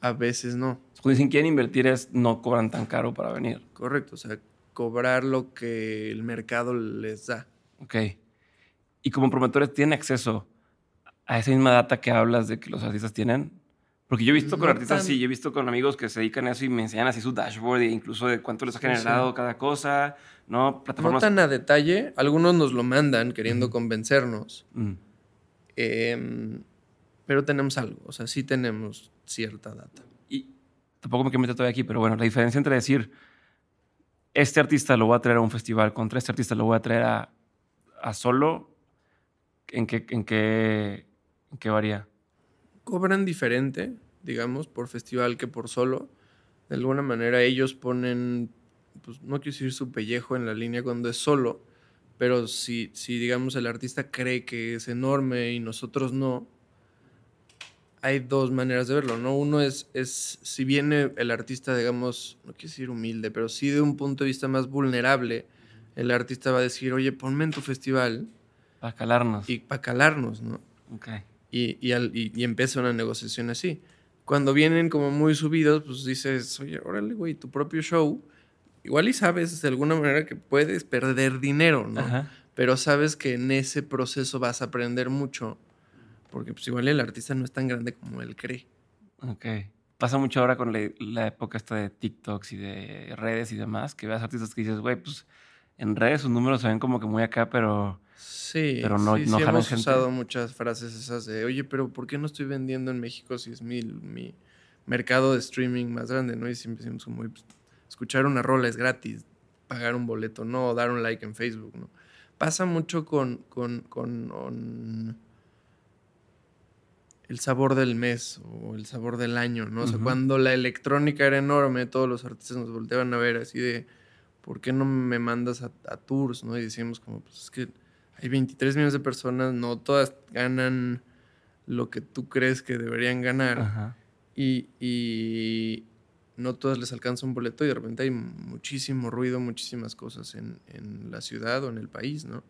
A veces no. Cuando dicen quieren invertir es no cobran tan caro para venir. Correcto, o sea, cobrar lo que el mercado les da. Ok. Y como promotores tienen acceso a esa misma data que hablas de que los artistas tienen. Porque yo he visto con artistas, sí, yo he visto con amigos que se dedican a eso y me enseñan así su dashboard e incluso de cuánto les ha generado cada cosa, ¿no? Plataformas. No tan a detalle, algunos nos lo mandan queriendo convencernos. Mm. Em, pero tenemos algo, o sea, sí tenemos cierta data. Y tampoco me quiero meter todavía aquí, pero bueno, la diferencia entre decir, este artista lo voy a traer a un festival, contra este artista lo voy a traer a, a solo, ¿en qué, en, qué, ¿en qué varía? cobran diferente, digamos, por festival que por solo. De alguna manera ellos ponen, pues no quiero decir su pellejo en la línea cuando es solo, pero si, si digamos el artista cree que es enorme y nosotros no, hay dos maneras de verlo, ¿no? Uno es, es si viene el artista, digamos, no quiero decir humilde, pero sí de un punto de vista más vulnerable, el artista va a decir, oye, ponme en tu festival. Para calarnos. Y para calarnos, ¿no? Ok y, y, empieza una negociación así. Cuando vienen como muy subidos, pues dices, oye, órale, güey, tu propio show. Igual y sabes de alguna manera que puedes perder dinero, ¿no? Pero sabes que en ese proceso vas a aprender mucho. Porque pues igual el artista no es tan grande como él cree. Ok. Pasa mucho ahora con la, época esta de TikToks y de redes y demás, que veas artistas que dices, güey, pues en redes sus números se ven como que muy acá, pero Sí, pero no, sí, no sí hemos usado muchas frases esas de, oye, pero ¿por qué no estoy vendiendo en México si es mi, mi mercado de streaming más grande? ¿no? Y siempre decimos como, pues, escuchar una rola es gratis, pagar un boleto, no, dar un like en Facebook, ¿no? Pasa mucho con, con, con, el sabor del mes o el sabor del año, ¿no? O sea, cuando la electrónica era enorme, todos los artistas nos volteaban a ver así de, ¿por qué no me mandas a, a tours, no? Y decíamos como, pues es que hay 23 millones de personas, no todas ganan lo que tú crees que deberían ganar. Y, no todas les alcanza un boleto y de repente hay muchísimo ruido, muchísimas cosas en, la ciudad o en el país, ¿no?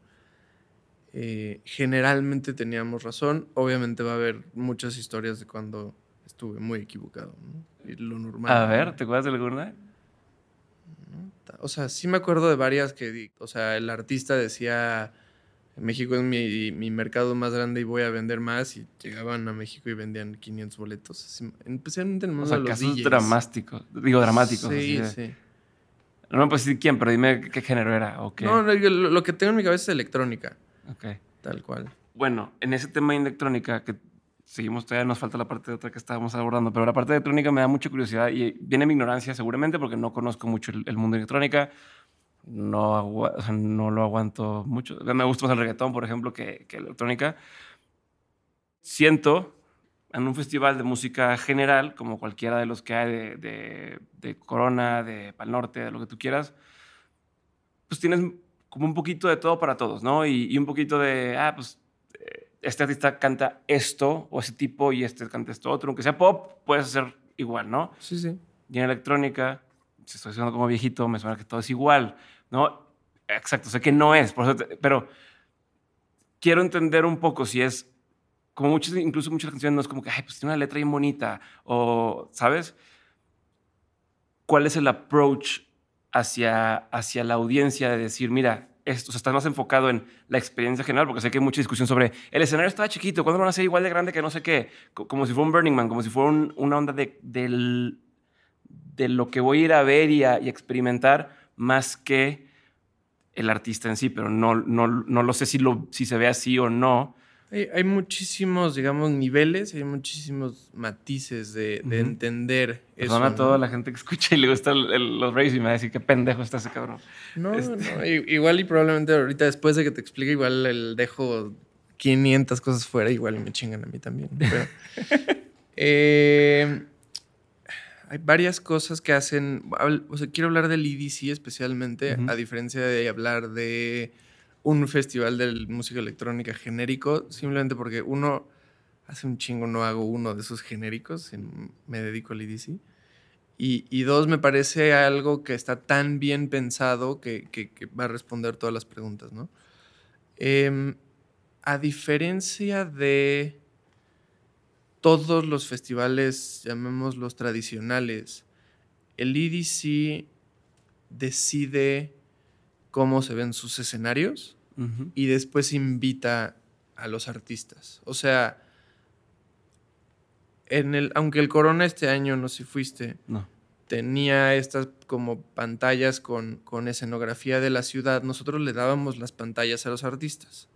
Eh, generalmente teníamos razón. Obviamente va a haber muchas historias de cuando estuve muy equivocado, ¿no? Y lo normal. A ver, ¿te acuerdas de alguna? O sea, sí me acuerdo de varias que, o sea, el artista decía México es mi, mercado más grande y voy a vender más. Y llegaban a México y vendían 500 boletos. especialmente en el mundo o sea, de los casos dramáticos. Digo, dramáticos. Sí, sí. No pues sí quién, pero dime qué género era o qué. No, lo, que tengo en mi cabeza es electrónica. Ok. Tal cual. Bueno, en ese tema de electrónica, que seguimos todavía, nos falta la parte de otra que estábamos abordando, pero la parte de electrónica me da mucha curiosidad y viene mi ignorancia seguramente porque no conozco mucho el, el mundo de electrónica no, no lo aguanto mucho. Me gusta más el reggaetón, por ejemplo, que, que electrónica. Siento en un festival de música general, como cualquiera de los que hay de, de, Corona, de Pal Norte, de lo que tú quieras, pues tienes como un poquito de todo para todos, ¿no? Y, y, un poquito de, ah, pues este artista canta esto o ese tipo y este canta esto otro. Aunque sea pop, puedes hacer igual, ¿no? Sí, sí. Y en electrónica, si estoy haciendo como viejito, me suena que todo es igual. ¿no? Exacto, sé que no es, pero quiero entender un poco si es, como muchas, incluso muchas canciones no es como que, ay, pues tiene una letra bien bonita, o, ¿sabes? ¿Cuál es el approach hacia, hacia la audiencia de decir, mira, esto, o estás más enfocado en la experiencia general, porque sé que hay mucha discusión sobre el escenario estaba chiquito, ¿cuándo van a ser igual de grande que no sé qué? Como si fuera un Burning Man, como si fuera una onda de, del, de lo que voy a ir a ver y a y experimentar, más que el artista en sí, pero no, no, no lo sé si, lo, si se ve así o no. Hay, muchísimos, digamos, niveles, hay muchísimos matices de, de entender Perdona a toda la gente que escucha y le gusta los Rays y me va a decir qué pendejo está ese cabrón. No, este no, igual y probablemente ahorita después de que te explique, igual el dejo 500 cosas fuera, igual y me chingan a mí también. Eh, hay varias cosas que hacen, o sea, quiero hablar del EDC especialmente, a diferencia de hablar de un festival de música electrónica genérico, simplemente porque uno, hace un chingo no hago uno de esos genéricos, me dedico al EDC. Y, y, dos, me parece algo que está tan bien pensado que, que, va a responder todas las preguntas, ¿no? Em, a diferencia de todos los festivales, llamémoslos tradicionales, el EDC decide cómo se ven sus escenarios y después invita a los artistas. O sea, en el, aunque el Corona este año, no sé si fuiste, tenía estas como pantallas con, con, escenografía de la ciudad, nosotros le dábamos las pantallas a los artistas.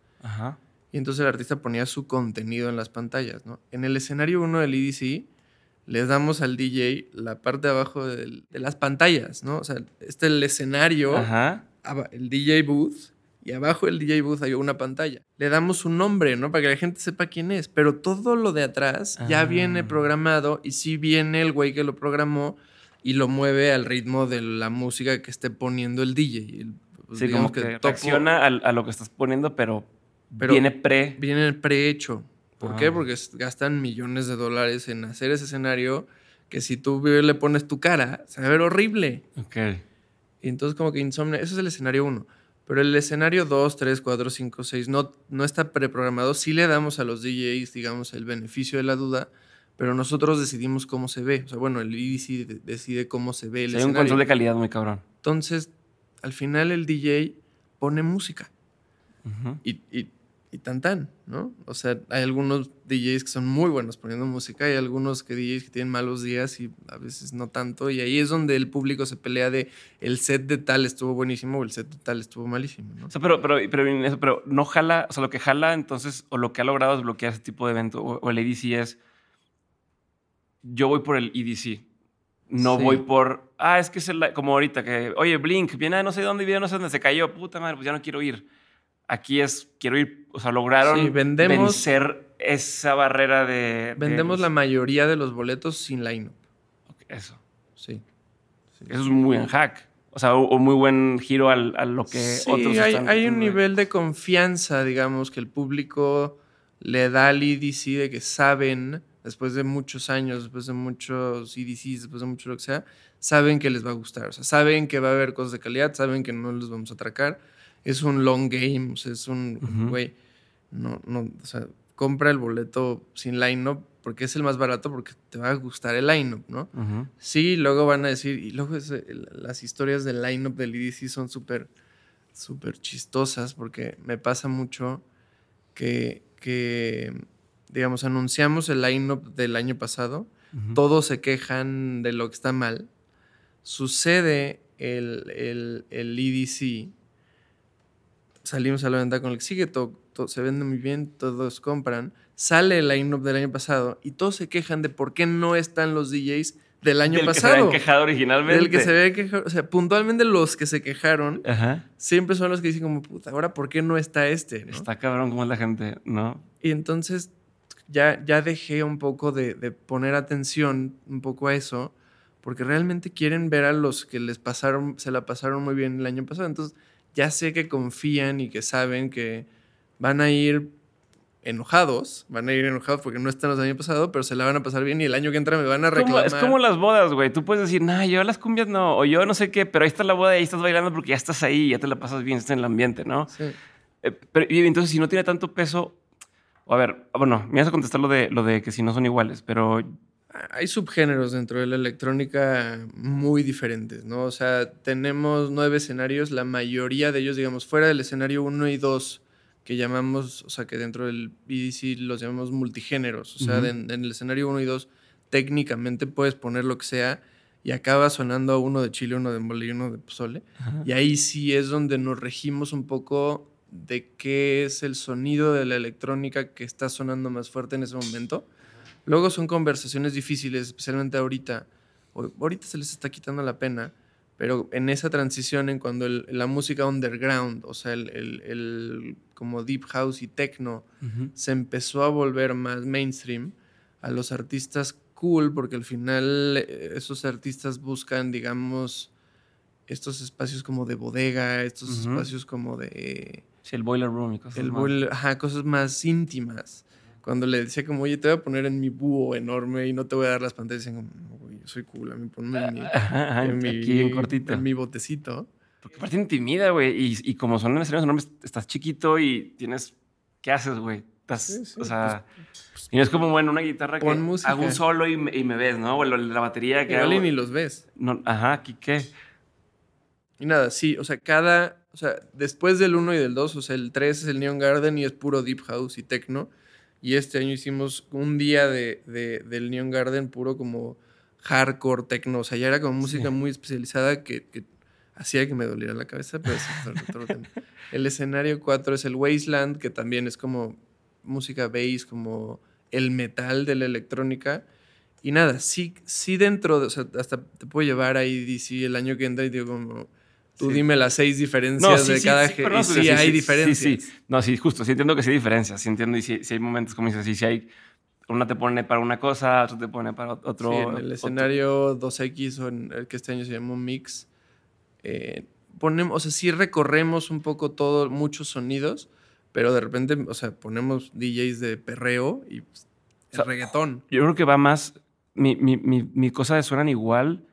Y entonces el artista ponía su contenido en las pantallas, ¿no? En el escenario 1 del EDC, les damos al DJ la parte de abajo de, las pantallas, ¿no? O sea, este es el escenario, el DJ booth, y abajo del DJ booth hay una pantalla. Le damos un nombre, ¿no? Para que la gente sepa quién es. Pero todo lo de atrás ya ah. viene programado y sí viene el güey que lo programó y lo mueve al ritmo de la música que esté poniendo el DJ. Pues, sí, como que, reacciona a, lo que estás poniendo, pero, viene pre. Viene prehecho. ¿Por qué? Ah. Porque gastan millones de dólares en hacer ese escenario que si tú le pones tu cara, se va a ver horrible. Ok. Y entonces como que Insomnia, eso es el escenario uno. Pero el escenario 2, 3, 4, 5, 6 no, no está preprogramado. Sí le damos a los DJs, digamos, el beneficio de la duda, pero nosotros decidimos cómo se ve. O sea, bueno, el EDC decide cómo se ve el escenario. Hay un control de calidad muy cabrón. Entonces, al final el DJ pone música. y, y y tan tan, ¿no? O sea, hay algunos DJs que son muy buenos poniendo música y algunos que DJs que tienen malos días y a veces no tanto. Y ahí es donde el público se pelea de el set de tal estuvo buenísimo o el set de tal estuvo malísimo, ¿no? O sea, pero, pero, pero, pero no jala, o sea, lo que jala entonces, o lo que ha logrado es bloquear ese tipo de evento, o, el EDC es, yo voy por el EDC. No voy por, ah, es que es el, como ahorita, que, oye, Blink, viene a no sé dónde, viene no sé dónde, se cayó, puta madre, pues ya no quiero ir Aquí es, quiero ir, o sea, lograron vencer esa barrera de... Vendemos la mayoría de los boletos sin line-up. eso. Sí. Eso es un muy buen hack. O sea, un muy buen giro a lo que sí, otros hay, hay un nivel de confianza, digamos, que el público le da al EDC de que saben, después de muchos años, después de muchos EDCs, después de mucho lo que sea, saben que les va a gustar. O sea, saben que va a haber cosas de calidad, saben que no les vamos a atracar es un long game, o sea, es un, güey, no, no, o sea, compra el boleto sin line-up porque es el más barato porque te va a gustar el line-up, ¿no? Sí, luego van a decir, y luego las historias del line-up del EDC son súper, súper chistosas porque me pasa mucho que, que digamos, anunciamos el line-up del año pasado, todos se quejan de lo que está mal, sucede el, el, el EDC salimos a la venta con el que sigue, todo, se vende muy bien, todos compran. Sale el line-up del año pasado y todos se quejan de por qué no están los DJs del año pasado. Que se habían quejado originalmente. Del que se había quejado. O sea, puntualmente los que se quejaron siempre son los que dicen, como, puta, ahora, ¿por qué no está este? Está cabrón como es la gente, ¿no? Y entonces ya, ya dejé un poco de, de, poner atención un poco a eso, porque realmente quieren ver a los que les pasaron, se la pasaron muy bien el año pasado. Entonces ya sé que confían y que saben que van a ir enojados, van a ir enojados porque no están los años pasados, pero se la van a pasar bien y el año que entra me van a reclamar. Es como las bodas, güey. Tú puedes decir, nah, yo las cumbias no, o yo no sé qué, pero ahí está la boda y ahí estás bailando porque ya estás ahí, ya te la pasas bien, estás en el ambiente, ¿no? Sí. Eh, pero, y entonces, si no tiene tanto peso, a ver, bueno, me vas a contestar lo de, lo de que si no son iguales, pero Hay subgéneros dentro de la electrónica muy diferentes, ¿no? O sea, tenemos nueve escenarios, la mayoría de ellos, digamos, fuera del escenario 1 y 2, que llamamos, o sea, que dentro del EDC los llamamos multigéneros. O sea, en, el escenario 1 y 2, técnicamente puedes poner lo que sea y acaba sonando uno de chile, uno de mole y uno de pozole. Y ahí sí es donde nos regimos un poco de qué es el sonido de la electrónica que está sonando más fuerte en ese momento. Luego son conversaciones difíciles, especialmente ahorita. Ahorita se les está quitando la pena, pero en esa transición, en cuando la música underground, o sea, el, como deep house y techno, se empezó a volver más mainstream, a los artistas cool, porque al final eh, esos artistas buscan, digamos, estos espacios como de bodega, estos espacios como de... Sí, el boiler room y cosas el más. ajá, cosas más íntimas cuando le decía como, oye, te voy a poner en mi búho enorme y no te voy a dar las pantallas, decían como, güey, yo soy cool, a mí ponme en mi, aquí en cortito. En mi botecito. Porque aparte intimida, güey, y, y, como son en escenarios enormes, estás chiquito y tienes, ¿qué haces, güey? Estás, o sea, pues, y no es como, bueno, una guitarra que hago un solo y me, y me ves, ¿no? O la batería que Igual hago. ni los ves. No, ajá, ¿aquí qué? Y nada, sí, o sea, cada, o sea, después del 1 y del 2, o sea, el 3 es el Neon Garden y es puro Deep House y Techno. Y este año hicimos un día de, del Neon Garden puro como hardcore, techno. O sea, ya era como música muy especializada que, hacía que me doliera la cabeza, pero El escenario 4 es el Wasteland, que también es como música bass, como el metal de la electrónica. Y nada, sí, sí dentro, de, o sea, hasta te puedo llevar ahí DC el año que entra y digo como Tú dime las seis diferencias de cada sí, y sí, hay diferencias. Sí, sí. No, sí, justo. Sí entiendo que sí hay diferencias. Sí entiendo. Y sí, hay momentos, como dices, sí, sí hay... Una te pone para una cosa, otra te pone para otro. Sí, en el escenario 2X o en el que este año se llama Mix, eh, ponemos, o sea, sí recorremos un poco todo, muchos sonidos, pero de repente, o sea, ponemos DJs de perreo y pues, reggaetón. Yo creo que va más. Mi, mi, mi, mi cosa de suenan igual.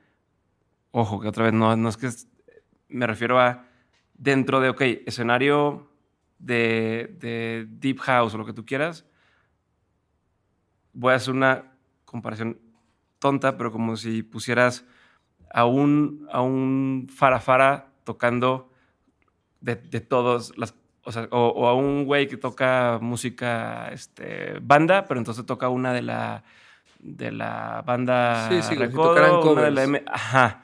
Ojo, que otra vez no, no es que me refiero a dentro de, ok, escenario de, Deep House o lo que tú quieras, voy a hacer una comparación tonta, pero como si pusieras a un, a un farafara tocando de, todos las o, sea, o, a un güey que toca música este, banda, pero entonces toca una de la de la banda sí, sí, Recodo, una de la M, ajá.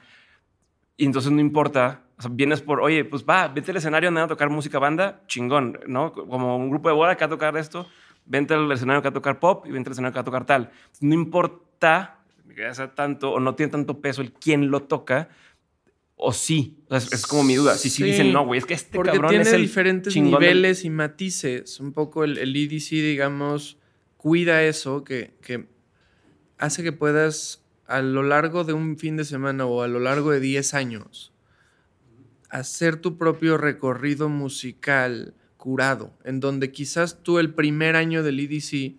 Y entonces no importa o sea, vienes por, oye, pues va, vete al escenario, anda a tocar música banda, chingón, ¿no? Como un grupo de boda que va a tocar esto, vente al escenario que va a tocar pop y vente al escenario que va a tocar tal. No importa que sea tanto o no tiene tanto peso el quién lo toca, o sí. es, como mi duda. Si sí, dicen, no, güey, es que este cabrón tiene es el diferentes niveles y matices. Un poco el, el, EDC, digamos, cuida eso, que, que hace que puedas a lo largo de un fin de semana o a lo largo de 10 años hacer tu propio recorrido musical curado, en donde quizás tú el primer año del EDC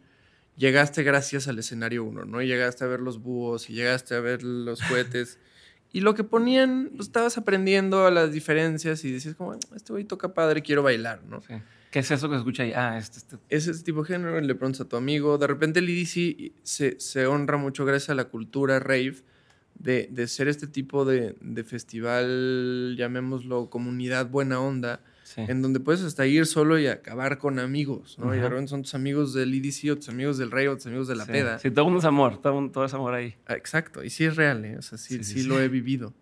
llegaste gracias al escenario 1, ¿no? llegaste a ver los búhos y llegaste a ver los cohetes. Y lo que ponían, lo estabas aprendiendo a las diferencias y decías como, este güey toca padre, quiero bailar, ¿no? ¿Qué es eso que escucha ahí? Ah, este, este. Es ese tipo de género, le preguntas a tu amigo. De repente el EDC se, se honra mucho gracias a la cultura rave de, ser este tipo de, festival, llamémoslo comunidad buena onda, en donde puedes hasta ir solo y acabar con amigos, ¿no? Y de repente son tus amigos del EDC o tus amigos del Rey o tus amigos de la peda. Sí, todo mundo es amor, todo, todo, es amor ahí. Ah, exacto, y sí es real, ¿eh? O sea, sí, sí, lo he vivido.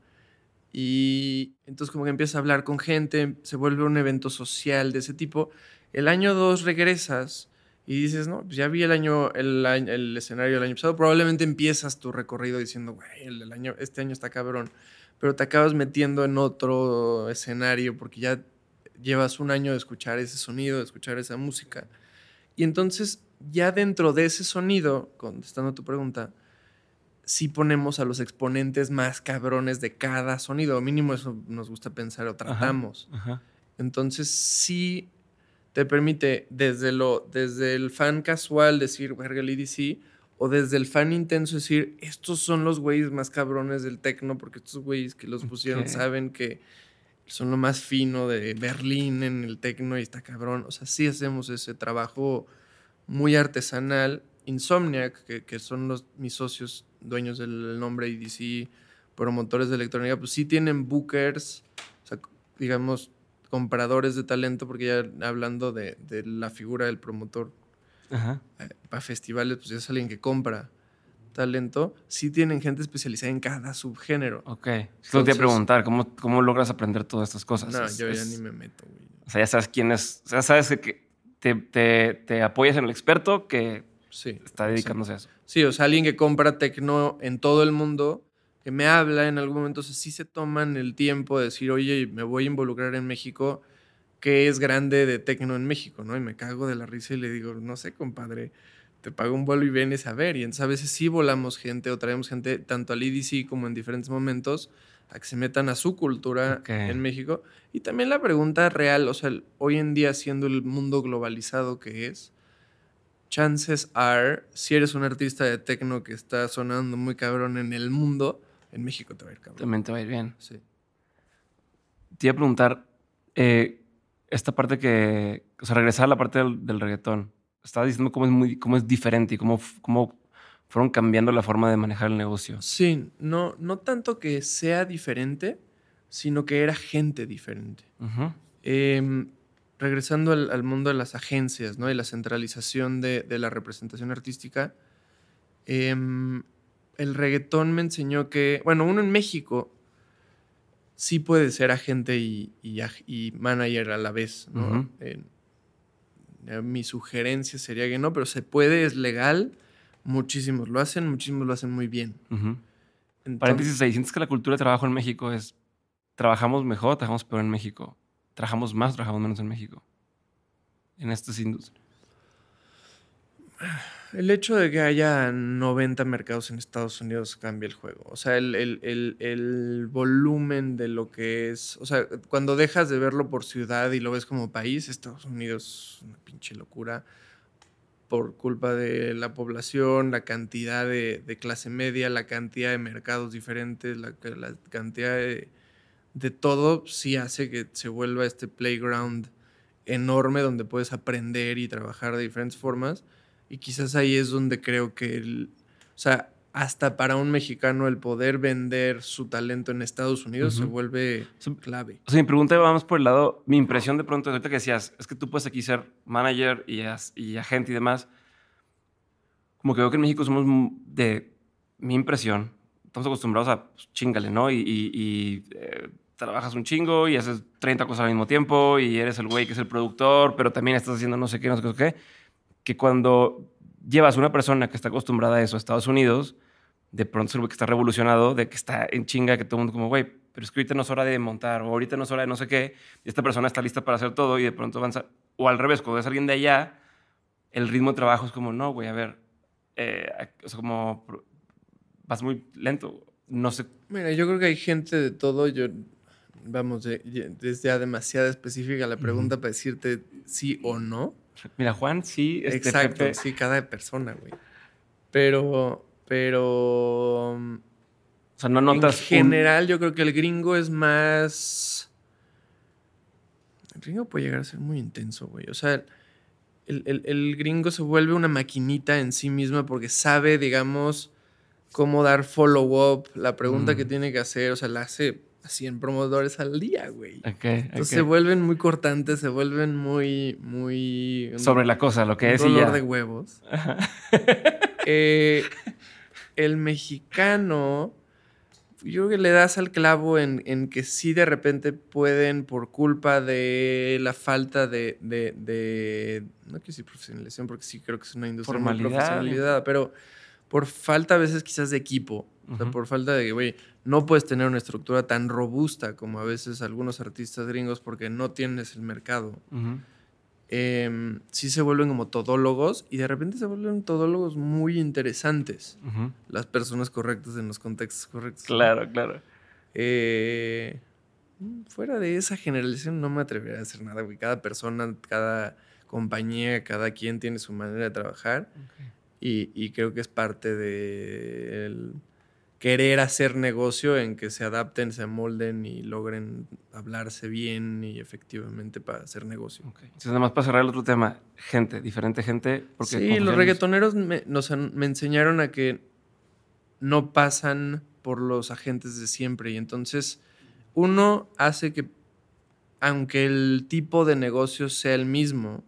Y entonces como que empiezas a hablar con gente, se vuelve un evento social de ese tipo. El año 2 regresas y dices, no, pues ya vi el año, el, el escenario del año pasado, probablemente empiezas tu recorrido diciendo, güey, el, año, este año está cabrón, pero te acabas metiendo en otro escenario porque ya llevas un año de escuchar ese sonido, de escuchar esa música. Y entonces, ya dentro de ese sonido, contestando a tu pregunta, sí ponemos a los exponentes más cabrones de cada sonido, mínimo eso nos gusta pensar o tratamos. Entonces, sí te permite desde, lo, desde el fan casual decir, verga, el EDC, o desde el fan intenso decir, estos son los güeyes más cabrones del tecno, porque estos güeyes que los pusieron saben que son lo más fino de Berlín en el tecno y está cabrón. O sea, sí hacemos ese trabajo muy artesanal. Insomniac, que, son los, mis socios dueños del nombre IDC, promotores de electrónica, pues sí tienen bookers, o sea, digamos, compradores de talento, porque ya hablando de, la figura del promotor eh, para festivales, pues ya es alguien que compra talento, sí tienen gente especializada en cada subgénero. Ok. Solo te iba a preguntar, ¿cómo, ¿cómo logras aprender todas estas cosas? No, yo ya ni me meto, güey. O sea, ya sabes quién es, o sea, sabes que te, te, te apoyas en el experto que sí, está dedicándose a eso. Sí, o sea, alguien que compra tecno en todo el mundo, que me habla en algún momento, o sea, sí se toman el tiempo de decir, oye, me voy a involucrar en México, ¿qué es grande de tecno en México? ¿no? Y me cago de la risa y le digo, no sé, compadre, te pago un vuelo y vienes a ver. Y entonces a veces sí volamos gente o traemos gente tanto al EDC como en diferentes momentos a que se metan a su cultura en México. Y también la pregunta real, o sea, hoy en día siendo el mundo globalizado que es, chances are, si eres un artista de techno que está sonando muy cabrón en el mundo, en México te va a ir cabrón. También te va a ir bien. Sí. Te iba a preguntar, eh, esta parte que, o sea, regresar a la parte del, del reggaetón estabas diciendo cómo es, muy, cómo es diferente y cómo, cómo fueron cambiando la forma de manejar el negocio. Sí, no, no tanto que sea diferente, sino que era gente diferente. Em, regresando al, mundo de las agencias ¿no? y la centralización de, la representación artística, em, el reggaetón me enseñó que, bueno, uno en México sí puede ser agente y, y, manager a la vez. ¿no? Eh, mi sugerencia sería que no, pero se puede, es legal. Muchísimos lo hacen, muchísimos lo hacen muy bien. Paréntesis ahí, ¿sientes que la cultura de trabajo en México es trabajamos mejor, trabajamos peor en México? ¿Trabajamos más, trabajamos menos en México? En estas industrias. El hecho de que haya 90 mercados en Estados Unidos cambia el juego. O sea, el, volumen de lo que es. O sea, cuando dejas de verlo por ciudad y lo ves como país, Estados Unidos es una pinche locura. Por culpa de la población, la cantidad de, clase media, la cantidad de mercados diferentes, la, cantidad de, de todo, sí hace que se vuelva este playground enorme donde puedes aprender y trabajar de diferentes formas y quizás ahí es donde creo que, el, o sea, hasta para un mexicano el poder vender su talento en Estados Unidos se vuelve clave. O sea, mi pregunta va más por el lado, mi impresión de pronto, ahorita que decías, es que tú puedes aquí ser manager y, y agente y demás. Como que veo que en México somos de mi impresión, estamos acostumbrados a pues, chingale, ¿no? Y, y, eh, trabajas un chingo y haces 30 cosas al mismo tiempo y eres el güey que es el productor, pero también estás haciendo no sé qué, no sé qué. Que cuando llevas una persona que está acostumbrada a eso a Estados Unidos, de pronto se ve que está revolucionado, de que está en chinga, que todo el mundo como, güey, pero es que ahorita no es hora de montar, o ahorita no es hora de no sé qué, y esta persona está lista para hacer todo y de pronto avanza. O al revés, cuando es alguien de allá, el ritmo de trabajo es como, no, güey, a ver, eh, o sea, como vas muy lento, no sé. Mira, yo creo que hay gente de todo, yo, vamos, desde ya demasiada específica la pregunta para decirte sí o no. Mira, Juan, sí. Este, Exacto, sí, cada persona, güey. Pero, pero... O sea, no notas... En general, yo creo que el gringo es más... El gringo puede llegar a ser muy intenso, güey. O sea, el, gringo se vuelve una maquinita en sí misma porque sabe, digamos, cómo dar follow-up, la pregunta que mm. tiene que hacer, o sea, la hace 100 promotores al día, güey. Entonces se vuelven muy cortantes, se vuelven muy, muy... Sobre la cosa, lo que es dolor de huevos. Eh, el mexicano, yo creo que le das al clavo en, que sí de repente pueden, por culpa de la falta de... no quiero decir profesionalización, porque sí creo que es una industria de profesionalidad, pero por falta a veces quizás de equipo. O sea, por falta de güey, no puedes tener una estructura tan robusta como a veces algunos artistas gringos porque no tienes el mercado. Em, sí se vuelven como todólogos y de repente se vuelven todólogos muy interesantes. Las personas correctas en los contextos correctos. Claro, claro. Eh, fuera de esa generalización no me atrevería a hacer nada, güey. Cada persona, cada compañía, cada quien tiene su manera de trabajar y, creo que es parte de querer hacer negocio en que se adapten, se molden y logren hablarse bien y efectivamente para hacer negocio. Entonces, nada más para cerrar el otro tema, gente, diferente gente. Porque sí, los reggaetoneros me, nos me enseñaron a que no pasan por los agentes de siempre y entonces uno hace que, aunque el tipo de negocio sea el mismo,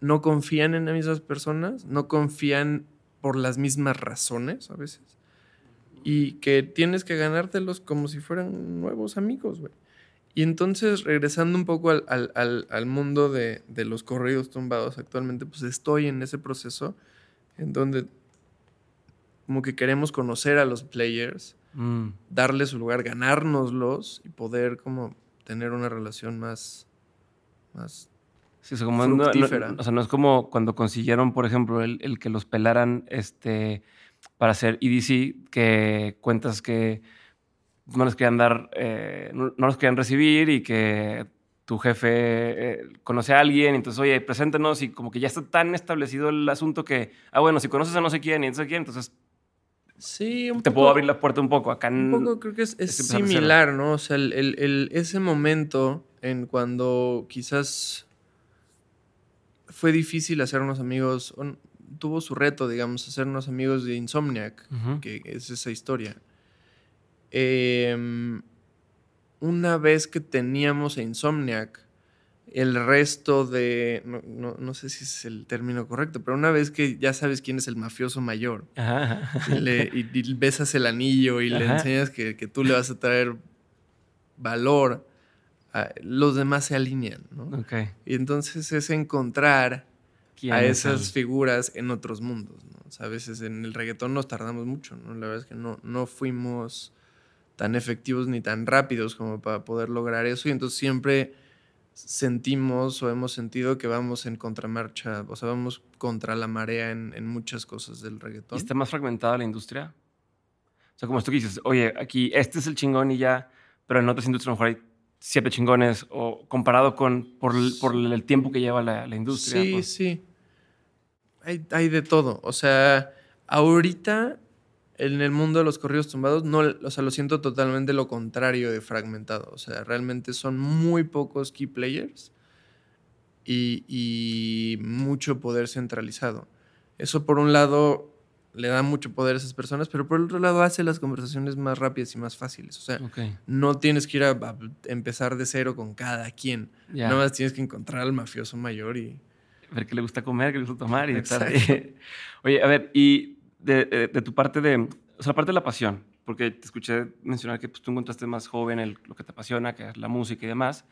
no confían en las mismas personas, no confían por las mismas razones a veces. Y que tienes que ganártelos como si fueran nuevos amigos, güey. Y entonces, regresando un poco al, mundo de, los corridos tumbados actualmente, pues estoy en ese proceso en donde como que queremos conocer a los players, mm. darles su lugar, ganárnoslos y poder como tener una relación más, más Sí, o como no, o sea, no es como cuando consiguieron, por ejemplo, el, que los pelaran este, para hacer EDC, que cuentas que no les querían dar, eh, no, los querían recibir y que tu jefe eh, conoce a alguien, entonces, oye, preséntenos y como que ya está tan establecido el asunto que, ah, bueno, si conoces a no sé quién y no sé quién, entonces Sí, te puedo abrir la puerta un poco. Acá un poco creo que es, es similar, ¿no? O sea, el, el, ese momento en cuando quizás fue difícil hacernos amigos, tuvo su reto, digamos, hacernos amigos de Insomniac, que es esa historia. Em, una vez que teníamos a Insomniac, el resto de, no, sé si es el término correcto, pero una vez que ya sabes quién es el mafioso mayor Y, le, besas el anillo y le enseñas que, que, tú le vas a traer valor, los demás se alinean, ¿no? Y entonces es encontrar a esas figuras en otros mundos, ¿no? a veces en el reggaetón nos tardamos mucho, ¿no? La verdad es que no, no fuimos tan efectivos ni tan rápidos como para poder lograr eso y entonces siempre sentimos o hemos sentido que vamos en contramarcha, o sea, vamos contra la marea en, en muchas cosas del reggaetón. ¿Y está más fragmentada la industria? O sea, como que dices, oye, aquí este es el chingón y ya, pero en otras industrias a lo mejor hay siete chingones o comparado con por, por el tiempo que lleva la, la industria. Sí, sí. Hay, hay, de todo. O sea, ahorita en el mundo de los corridos tumbados, no, o sea, lo siento totalmente lo contrario de fragmentado. O sea, realmente son muy pocos key players y, y mucho poder centralizado. Eso por un lado le da mucho poder a esas personas, pero por el otro lado hace las conversaciones más rápidas y más fáciles. O sea, no tienes que ir a, empezar de cero con cada quien. Nada más tienes que encontrar al mafioso mayor y... Ver qué le gusta comer, qué le gusta tomar y estar Oye, a ver, y de, tu parte de... O sea, la parte de la pasión, porque te escuché mencionar que pues, tú encontraste más joven el, lo que te apasiona, que es la música y demás.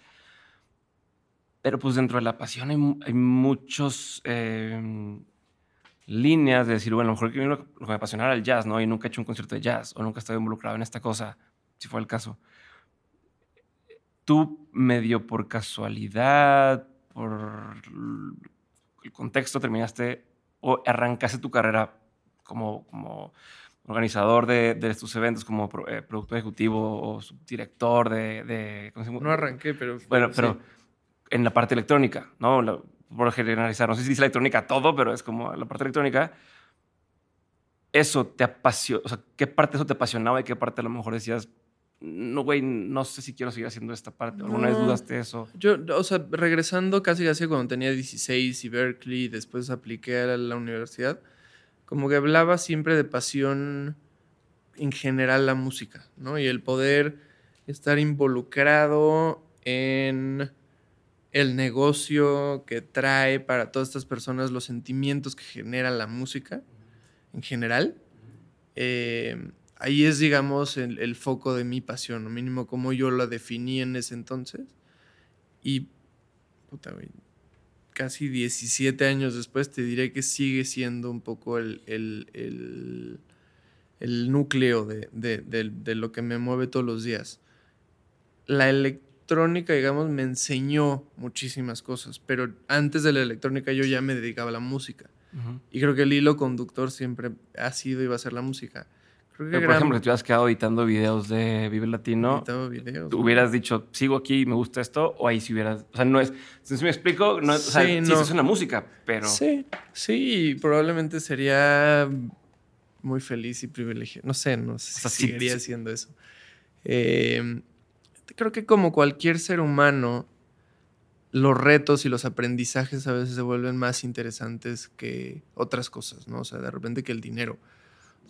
Pero pues dentro de la pasión hay, muchos... Eh, líneas de decir, bueno, a lo mejor lo, lo que me apasionara el jazz, ¿no? Y nunca he hecho un concierto de jazz o nunca he estado involucrado en esta cosa, si fue el caso. Tú, medio por casualidad, por el contexto, terminaste o arrancaste tu carrera como, como organizador de, de estos eventos, como eh, productor ejecutivo o subdirector de... de no arranqué, pero... Bueno, pero en la parte electrónica, ¿no? por generalizar, no sé si dice electrónica todo, pero es como la parte electrónica, eso te apasiona, o sea, ¿qué parte de eso te apasionaba y qué parte a lo mejor decías, no, güey, no sé si quiero seguir haciendo esta parte? ¿Alguna vez dudaste eso? Yo, o sea, regresando casi casi cuando tenía 16 y Berkeley, después apliqué a la, universidad, como que hablaba siempre de pasión en general la música, ¿no? Y el poder estar involucrado en el negocio que trae para todas estas personas, los sentimientos que genera la música en general. Eh, ahí es, digamos, el, foco de mi pasión, o mínimo como yo la definí en ese entonces. Y, puta, casi 17 años después te diré que sigue siendo un poco el, el, núcleo de, de, lo que me mueve todos los días. La electrónica electrónica, digamos, me enseñó muchísimas cosas, pero antes de la electrónica yo ya me dedicaba a la música. Y creo que el hilo conductor siempre ha sido y va a ser la música. Creo que por ejemplo, si te hubieras quedado editando videos de Vive Latino, videos, hubieras dicho, sigo aquí, me gusta esto, o ahí si hubieras... O sea, no es... Si me explico, no, sí, o sea, sí, es una música, pero... Sí, sí, probablemente sería muy feliz y privilegiado. No sé, no sé si seguiría haciendo eso. Em, creo que como cualquier ser humano, los retos y los aprendizajes a veces se vuelven más interesantes que otras cosas, ¿no? O sea, de repente que el dinero.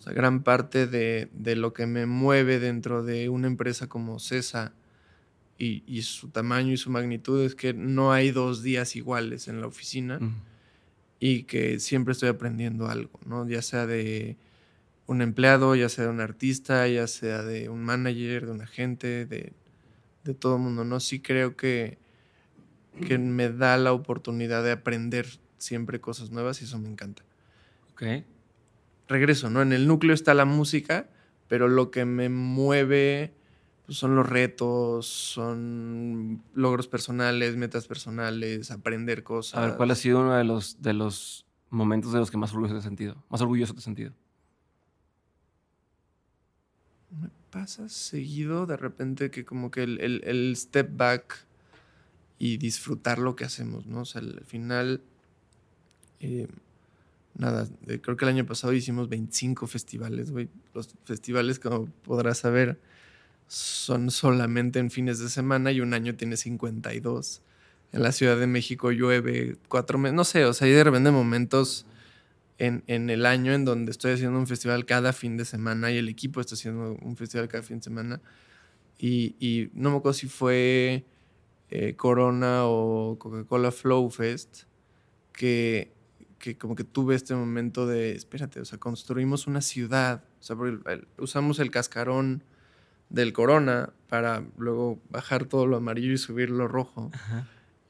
O sea, gran parte de, lo que me mueve dentro de una empresa como CESA y, su tamaño y su magnitud es que no hay dos días iguales en la oficina y que siempre estoy aprendiendo algo, ¿no? Ya sea de un empleado, ya sea de un artista, ya sea de un manager, de un agente, de, de todo el mundo, ¿no? Sí creo que, que me da la oportunidad de aprender siempre cosas nuevas y eso me encanta. Ok. Regreso, ¿no? En el núcleo está la música, pero lo que me mueve pues, son los retos, son logros personales, metas personales, aprender cosas. A ver, ¿cuál ha sido uno de los, de los momentos de los que más orgulloso te has sentido? Más orgulloso te has sentido. Me pasa seguido de repente que como que el, step back y disfrutar lo que hacemos, ¿no? O sea, al final, eh, nada, eh, creo que el año pasado hicimos 25 festivales, güey. Los festivales, como podrás saber, son solamente en fines de semana y un año tiene 52. En la Ciudad de México llueve cuatro meses, no sé, o sea, hay de repente momentos en, en, el año en donde estoy haciendo un festival cada fin de semana y el equipo está haciendo un festival cada fin de semana. Y, y no me acuerdo si fue eh, Corona o Coca-Cola Flow Fest, que, que como que tuve este momento de, espérate, o sea, construimos una ciudad, o sea, usamos el cascarón del corona para luego bajar todo lo amarillo y subir lo rojo.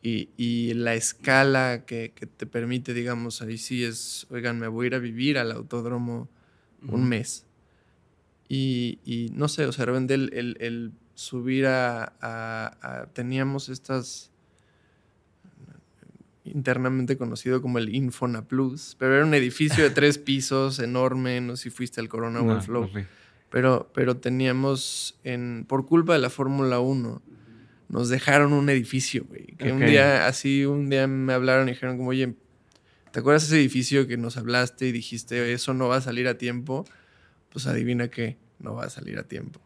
Y, la escala que, te permite, digamos, ahí sí es, oigan, me voy a ir a vivir al autódromo un mes. Y, no sé, o sea, de el, el, subir a, Teníamos estas internamente conocido como el Infona Plus, pero era un edificio de tres pisos enorme, no sé si fuiste al Corona o al Flow pero, pero teníamos, en, por culpa de la Fórmula 1, nos dejaron un edificio, güey. Que un día, así, un día me hablaron y dijeron como, oye, ¿te acuerdas ese edificio que nos hablaste y dijiste, eso no va a salir a tiempo? Pues adivina qué, no va a salir a tiempo.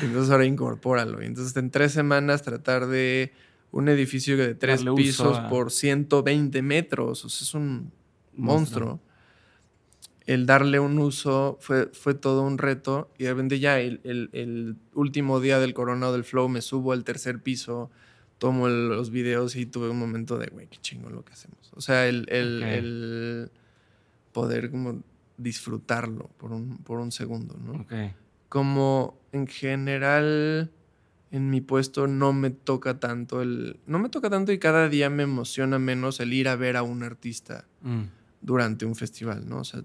Entonces ahora incorpóralo. Entonces en tres semanas tratar de un edificio de tres pisos por 120 metros, o sea, es un monstruo el darle un uso fue, fue todo un reto y de repente ya el, último día del Corona del Flow me subo al tercer piso, tomo los videos y tuve un momento de, güey, qué chingo lo que hacemos. O sea, el, poder como disfrutarlo por un, por un segundo, ¿no? Como en general en mi puesto no me toca tanto el... No me toca tanto y cada día me emociona menos el ir a ver a un artista mm. durante un festival, ¿no? O sea,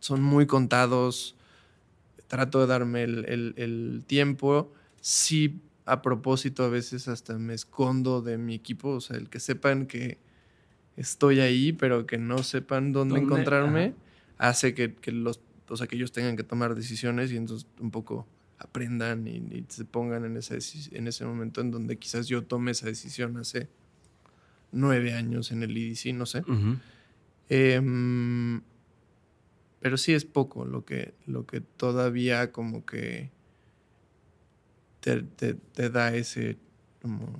son muy contados. Trato de darme el, tiempo. Sí, a propósito, a veces hasta me escondo de mi equipo. O sea, el que sepan que estoy ahí, pero que no sepan dónde, encontrarme, hace que, los, o sea, que ellos tengan que tomar decisiones y entonces un poco aprendan y, se pongan en ese, en ese momento en donde quizás yo tome esa decisión hace nueve años en el IDC, no sé. Pero sí es poco lo que, lo que todavía como que te, da ese como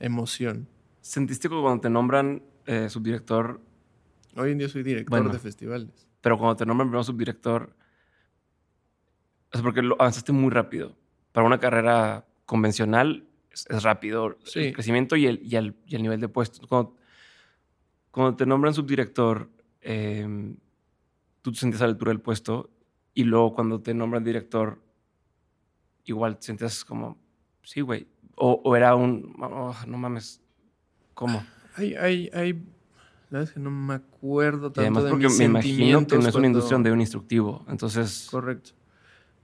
emoción. ¿Sentiste que cuando te nombran eh, subdirector? Hoy en día soy director de festivales. Pero cuando te nombran primero subdirector, es porque lo avanzaste muy rápido. Para una carrera convencional es, rápido el crecimiento y el, y, el, y el nivel de puestos. Cuando, cuando te nombran subdirector, Em, tú te sentías a la altura del puesto y luego cuando te nombran director, igual te sentías como, sí, güey. O, era un, oh, no mames, ¿cómo? Hay, hay, hay, la que no me acuerdo tanto además porque me imagino que no es una industria de un instructivo, entonces... Correcto.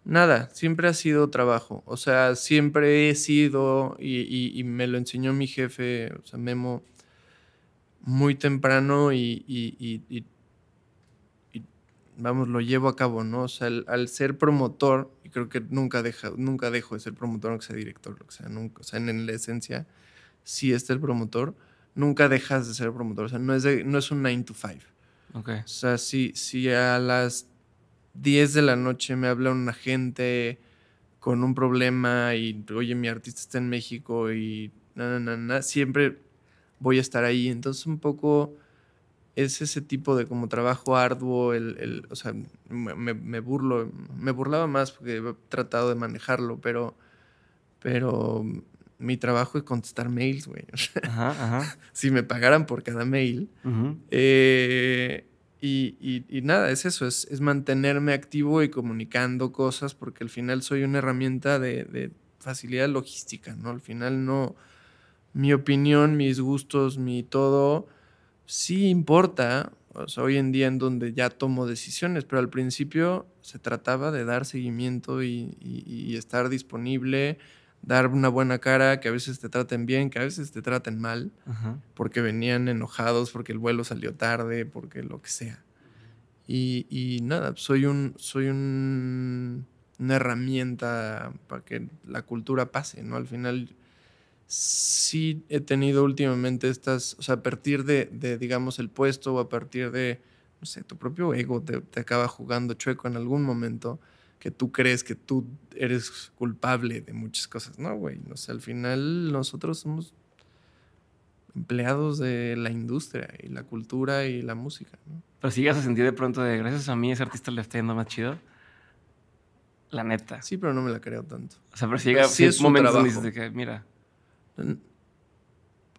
Nada, siempre ha sido trabajo. O sea, siempre he sido, y, y me lo enseñó mi jefe, o sea, Memo, muy temprano y, vamos, lo llevo a cabo, ¿no? O sea, al, ser promotor, y creo que nunca, deja, nunca dejo de ser promotor, aunque sea director, lo que sea, nunca, o sea, en, la esencia, sí está el promotor, nunca dejas de ser promotor, o sea, no es, no es un 9 to 5. O sea, si, si a las 10 de la noche me habla un agente con un problema y, oye, mi artista está en México y na, na, na, siempre voy a estar ahí. Entonces, un poco es ese tipo de como trabajo arduo, el, el o sea, me, me, burlo, me burlaba más porque he tratado de manejarlo, pero, pero mi trabajo es contestar mails, güey. Ajá, ajá. si me pagaran por cada mail. eh, y, y, nada, es eso, es, es, mantenerme activo y comunicando cosas, porque al final soy una herramienta de, de, facilidad logística, ¿no? Al final no, mi opinión, mis gustos, mi todo, sí importa, o sea, hoy en día en donde ya tomo decisiones, pero al principio se trataba de dar seguimiento y, y estar disponible, dar una buena cara, que a veces te traten bien, que a veces te traten mal, porque venían enojados, porque el vuelo salió tarde, porque lo que sea. Y, y nada, soy, un, soy un, una herramienta para que la cultura pase, ¿no? Al final sí he tenido últimamente estas, o sea, a partir de, de digamos, el puesto o a partir de, no sé, tu propio ego te, te acaba jugando chueco en algún momento que tú crees que tú eres culpable de muchas cosas. No, güey. O sea, al final nosotros somos empleados de la industria y la cultura y la música. ¿no? Pero si llegas a sentir de pronto de gracias a mí ese artista le está yendo más chido. La neta. Sí, pero no me la creo tanto. O sea, pero si llega sí es momentos donde dices de que, mira.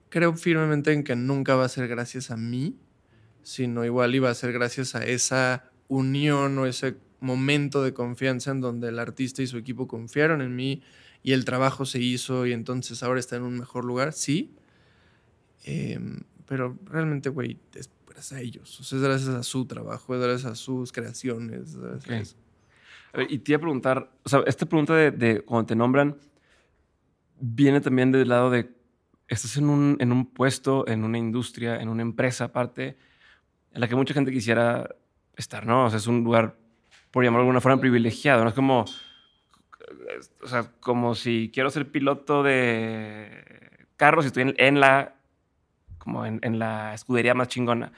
Creo firmemente en que nunca va a ser gracias a mí, sino igual iba a ser gracias a esa unión o ese momento de confianza en donde el artista y su equipo confiaron en mí y el trabajo se hizo y entonces ahora está en un mejor lugar, sí. Em, pero realmente, güey, es gracias a ellos. O sea, es gracias a su trabajo, es gracias a sus creaciones. Y te iba a preguntar, o sea, esta pregunta de, de, cuando te nombran viene también del lado de, estás en un, en un puesto, en una industria, en una empresa aparte, en la que mucha gente quisiera estar, ¿no? O sea, es un lugar por llamarlo de alguna forma, privilegiado. No es como, o sea, como si quiero ser piloto de carros y estoy en, la, como en, la escudería más chingona.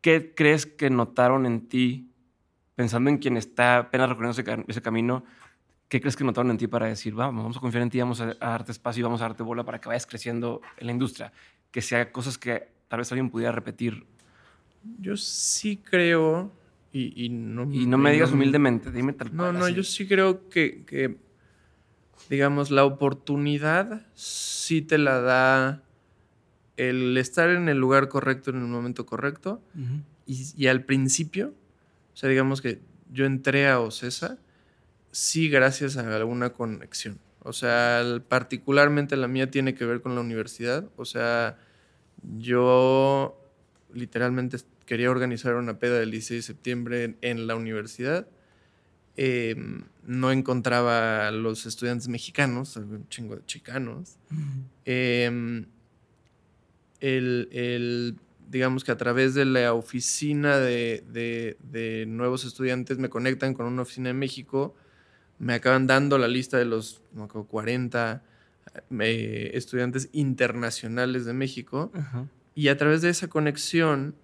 ¿Qué crees que notaron en ti, pensando en quien está apenas recorriendo ese, camino? ¿Qué crees que notaron en ti para decir, vamos, vamos a confiar en ti, vamos a, darte espacio y vamos a darte bola para que vayas creciendo en la industria? Que sea cosas que tal vez alguien pudiera repetir yo sí creo, y, no, y no me digas humildemente, dime tal No, no, yo sí creo que, que, digamos, la oportunidad sí te la da el estar en el lugar correcto en el momento correcto. y, y, al principio, o sea, digamos que yo entré a Ocesa, sí gracias a alguna conexión. O sea, particularmente la mía tiene que ver con la universidad. O sea, yo literalmente quería organizar una peda del 16 de septiembre en, la universidad. Em, no encontraba a los estudiantes mexicanos, un chingo de chicanos. Em, el, digamos que a través de la oficina de, nuevos estudiantes me conectan con una oficina en México, me acaban dando la lista de los no, 40 eh, estudiantes internacionales de México y a través de esa conexión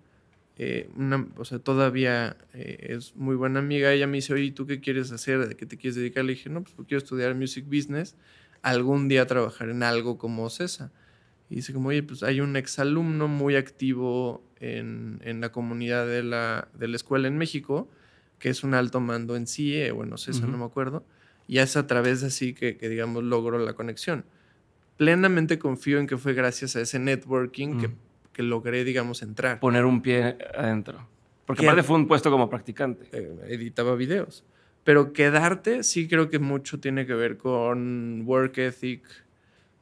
eh, una, o sea, todavía eh, es muy buena amiga. Ella me dice, oye, ¿tú qué quieres hacer? ¿De qué te quieres dedicar? Le dije, no, pues quiero estudiar music business, algún día trabajar en algo como CESA. Y dice como, oye, pues hay un exalumno muy activo en, en la comunidad de la, de la, escuela en México, que es un alto mando en CIE, bueno, CESA, no me acuerdo. Y es a través de así que, que, digamos, logro la conexión. Plenamente confío en que fue gracias a ese networking que que logré, digamos, entrar. Poner un pie adentro. Porque aparte fue un puesto como practicante. Eh, editaba videos. Pero quedarte sí creo que mucho tiene que ver con work ethic,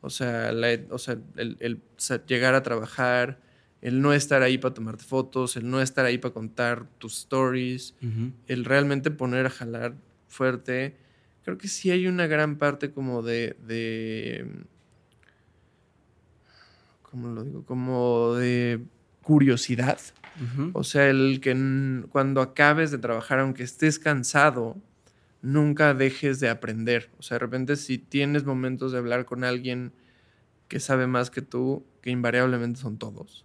o sea, o sea el, llegar a trabajar, el no estar ahí para tomarte fotos, el no estar ahí para contar tus stories, el realmente poner a jalar fuerte. Creo que sí hay una gran parte como de ¿cómo lo digo? Como de curiosidad. O sea, el que cuando acabes de trabajar, aunque estés cansado, nunca dejes de aprender. O sea, de repente si tienes momentos de hablar con alguien que sabe más que tú, que invariablemente son todos,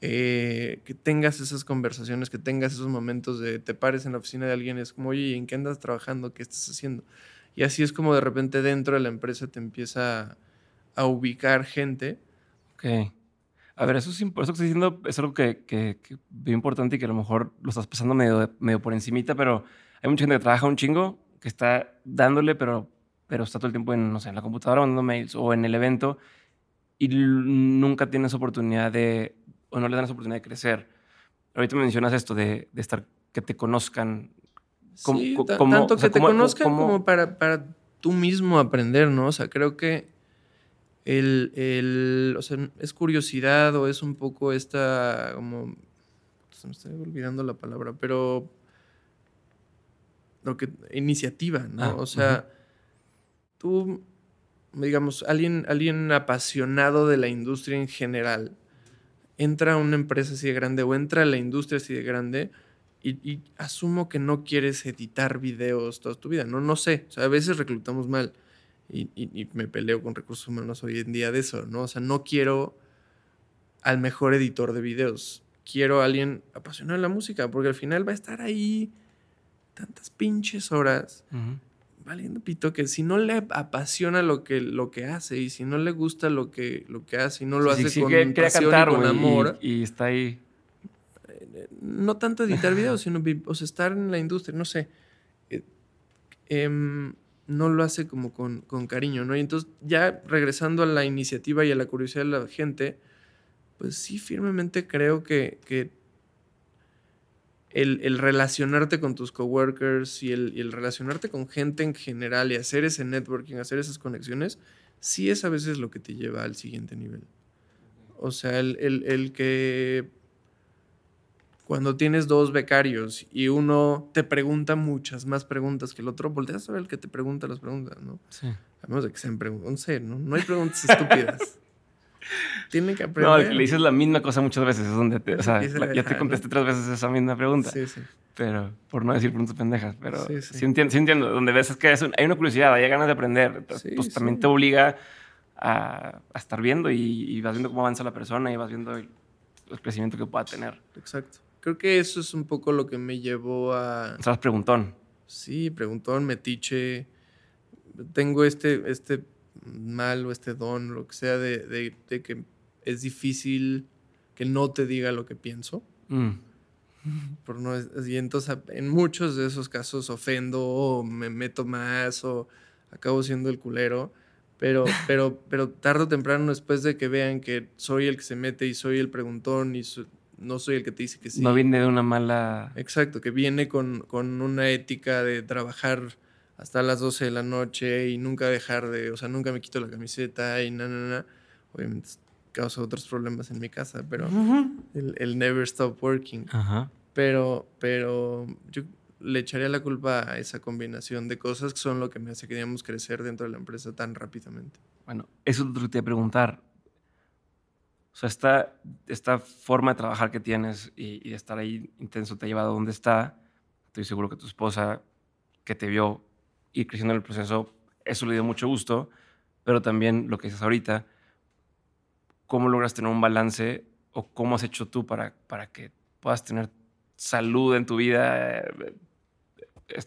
eh, que tengas esas conversaciones, que tengas esos momentos de te pares en la oficina de alguien y es como, oye, ¿en qué andas trabajando? ¿Qué estás haciendo? Y así es como de repente dentro de la empresa te empieza a, ubicar gente. Ok. A ver, eso, es, eso que estoy diciendo es algo que, que, que importante y que a lo mejor lo estás pasando medio, medio por encimita, pero hay mucha gente que trabaja un chingo, que está dándole, pero, pero está todo el tiempo en, no sé, en la computadora mandando mails o en el evento y nunca tienes oportunidad de, o no le dan esa oportunidad de crecer. Ahorita me mencionas esto de, de estar, que te conozcan. Como, sí, tanto que te conozcan como para, para tú mismo aprender, ¿no? O sea, creo que el, el, o sea, es curiosidad o es un poco esta, como, se me está olvidando la palabra, pero lo que, iniciativa, ¿no? Ah, o sea, tú, digamos, alguien, alguien apasionado de la industria en general, entra a una empresa así de grande o entra a la industria así de grande y, asumo que no quieres editar videos toda tu vida. No, no sé. O sea, a veces reclutamos mal y, y, me peleo con recursos humanos hoy en día de eso, ¿no? O sea, no quiero al mejor editor de videos. Quiero a alguien apasionado de la música porque al final va a estar ahí tantas pinches horas valiendo pito que si no le apasiona lo que, lo que hace y si no le gusta lo que, lo que hace y no lo hace con pasión y con amor. Y, está ahí. Eh, no tanto editar videos, sino o estar en la industria, no sé. Eh, em, no lo hace como con, con, cariño, ¿no? Y entonces, ya regresando a la iniciativa y a la curiosidad de la gente, pues sí, firmemente creo que, que el, relacionarte con tus coworkers y el, y el relacionarte con gente en general y hacer ese networking, hacer esas conexiones, sí es a veces lo que te lleva al siguiente nivel. O sea, el, que cuando tienes dos becarios y uno te pregunta muchas más preguntas que el otro, volteas a ver el que te pregunta las preguntas, ¿no? Sí. A menos de que sean preguntas, no ¿no? No hay preguntas estúpidas. Tienen que aprender. No, le dices la misma cosa muchas veces. Es donde o sea, ya te contesté tres veces esa misma pregunta. Sí, sí. Pero, por no decir preguntas pendejas. Pero sí, sí. entiendo, sí entiendo. Donde ves es que hay una curiosidad, hay ganas de aprender. pues también te obliga a, a estar viendo y, vas viendo cómo avanza la persona y vas viendo el, crecimiento que pueda tener. Exacto. Creo que eso es un poco lo que me llevó a... Sea, preguntón. Sí, preguntón, metiche. Tengo este, este mal o este don, lo que sea, de, que es difícil que no te diga lo que pienso. Mm. Por no, y entonces en muchos de esos casos ofendo o me meto más o acabo siendo el culero. Pero, pero, pero tarde o temprano, después de que vean que soy el que se mete y soy el preguntón y no soy el que te dice que sí. No viene de una mala... Exacto, que viene con, con una ética de trabajar hasta las 12 de la noche y nunca dejar de, o sea, nunca me quito la camiseta y na, na, na. Obviamente causa otros problemas en mi casa, pero el, never stop working. Pero, pero yo le echaría la culpa a esa combinación de cosas que son lo que me hace que digamos crecer dentro de la empresa tan rápidamente. Bueno, eso te iba a preguntar. O sea, esta, esta forma de trabajar que tienes y, y estar ahí intenso te ha llevado a donde está. Estoy seguro que tu esposa, que te vio ir creciendo en el proceso, eso le dio mucho gusto, pero también lo que dices ahorita, cómo logras tener un balance o cómo has hecho tú para, para que puedas tener salud en tu vida,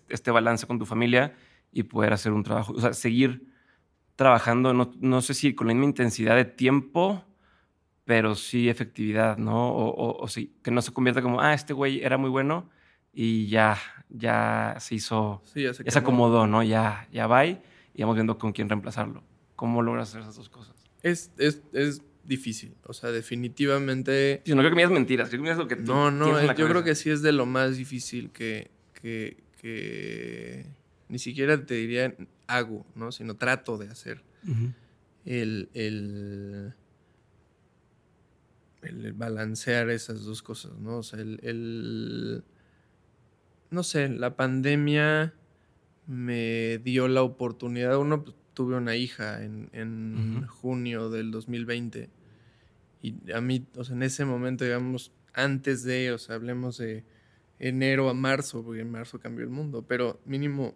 este balance con tu familia y poder hacer un trabajo, o sea, seguir trabajando, no, no sé si con la misma intensidad de tiempo, pero sí efectividad, ¿no? O, o, sí, que no se convierta como, ah, este güey era muy bueno y ya, ya se hizo, ya, se, acomodó, ¿no? Ya, ya va y vamos viendo con quién reemplazarlo. ¿Cómo logras hacer esas dos cosas? Es, es, es difícil, o sea, definitivamente... no creo que me digas mentiras, creo que me digas lo que tú No, no, eh, yo creo que sí es de lo más difícil que, que, que ni siquiera te diría hago, ¿no? Sino trato de hacer. el, el, el, balancear esas dos cosas, ¿no? O sea, el no sé, la pandemia me dio la oportunidad. Uno, pues, tuve una hija en, junio del 2020. Y a mí, o sea, en ese momento, digamos, antes de, o sea, hablemos de enero a marzo, porque en marzo cambió el mundo, pero mínimo,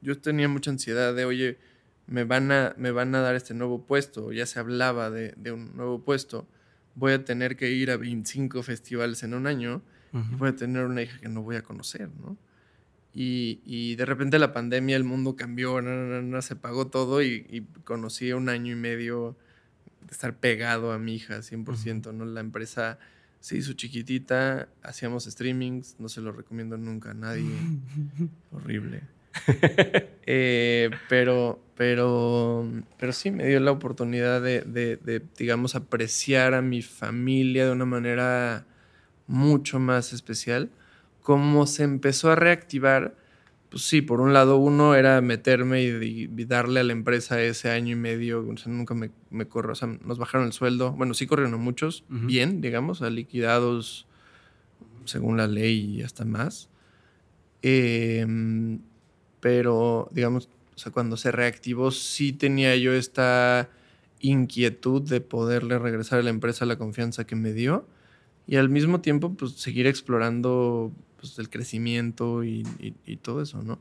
yo tenía mucha ansiedad de, oye, me van a, me van a dar este nuevo puesto, ya se hablaba de, de un nuevo puesto, voy a tener que ir a 25 festivales en un año y voy a tener una hija que no voy a conocer, ¿no? Y, de repente la pandemia, el mundo cambió, se pagó todo y, conocí un año y medio de estar pegado a mi hija 100%, ¿no? La empresa se hizo chiquitita, hacíamos streamings, no se lo recomiendo nunca a nadie. Horrible. Eh, pero, pero, pero sí, me dio la oportunidad de, digamos, apreciar a mi familia de una manera mucho más especial. Como se empezó a reactivar, pues sí, por un lado uno era meterme y, darle a la empresa ese año y medio, o sea, nunca me, me corrió, o sea, nos bajaron el sueldo, bueno, sí corrieron muchos, bien, digamos, a liquidados según la ley y hasta más. Eh, pero digamos, o sea, cuando se reactivó sí tenía yo esta inquietud de poderle regresar a la empresa la confianza que me dio y al mismo tiempo pues seguir explorando pues, el crecimiento y, todo eso, ¿no?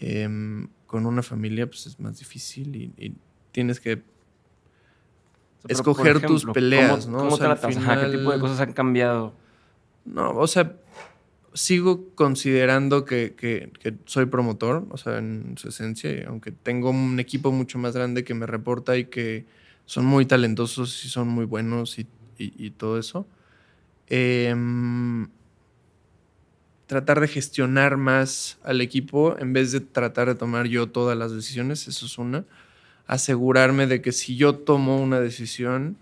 Em, con una familia pues es más difícil y, tienes que escoger tus peleas, ¿no? ¿Cómo ¿Qué tipo de cosas han cambiado? No, o sea, sigo considerando que, soy promotor, o sea, en su esencia, aunque tengo un equipo mucho más grande que me reporta y que son muy talentosos y son muy buenos y, todo eso. Em, tratar de gestionar más al equipo en vez de tratar de tomar yo todas las decisiones, eso es una. Asegurarme de que si yo tomo una decisión,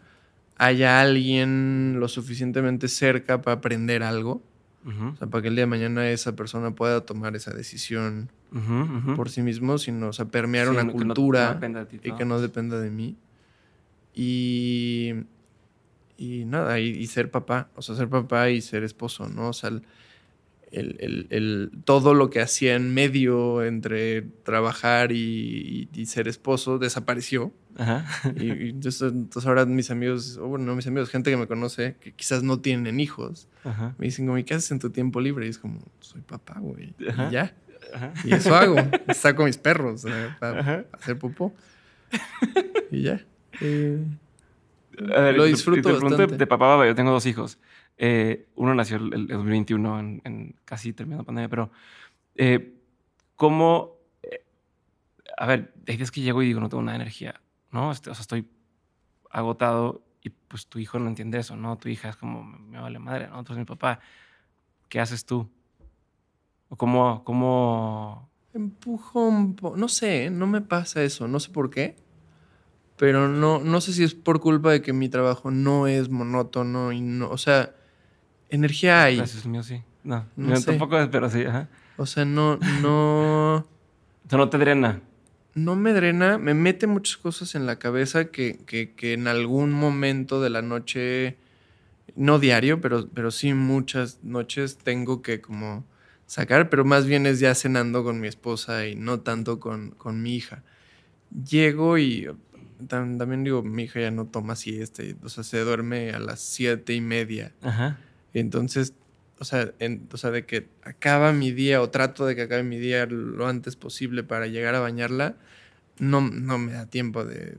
haya alguien lo suficientemente cerca para aprender algo o sea, para que el día de mañana esa persona pueda tomar esa decisión por sí mismo, sino, o sea, permear una cultura y que no dependa de mí. Y, y nada, y, ser papá, o sea, ser papá y ser esposo, ¿no? O sea, el, todo lo que hacía en medio entre trabajar y, ser esposo desapareció. Y, entonces, ahora mis amigos, o bueno, no mis amigos, gente que me conoce, que quizás no tienen hijos, me dicen como, ¿qué haces en tu tiempo libre? Y es como, soy papá, güey. Y ya. Y eso hago. Saco mis perros para hacer popó. y ya. lo disfruto bastante. De papá, yo tengo dos hijos. Eh, uno nació el, 2021, en, casi terminando la pandemia, pero eh, ¿cómo? Eh, a ver, hay veces que llego y digo, no tengo nada de energía, ¿no? Este, o sea, estoy agotado y pues tu hijo no entiende eso, ¿no? Tu hija es como, me vale madre, ¿no? Entonces mi papá, ¿qué haces tú? ¿O cómo, cómo... Empujo un poco, no sé, no me pasa eso, no sé por qué, pero no, no sé si es por culpa de que mi trabajo no es monótono y no, o sea, energía hay. Gracias, mío, sí. No, no tampoco, pero sí. Ajá. O sea, no, no. o sea, no te drena. No me drena, me mete muchas cosas en la cabeza que, que, que en algún momento de la noche, no diario, pero, pero sí muchas noches tengo que como sacar, pero más bien es ya cenando con mi esposa y no tanto con, con mi hija. Llego y también digo, mi hija ya no toma siesta, o sea, se duerme a las siete y media. Ajá. Entonces, o sea, o sea, de que acaba mi día o trato de que acabe mi día lo antes posible para llegar a bañarla, no, no me da tiempo de,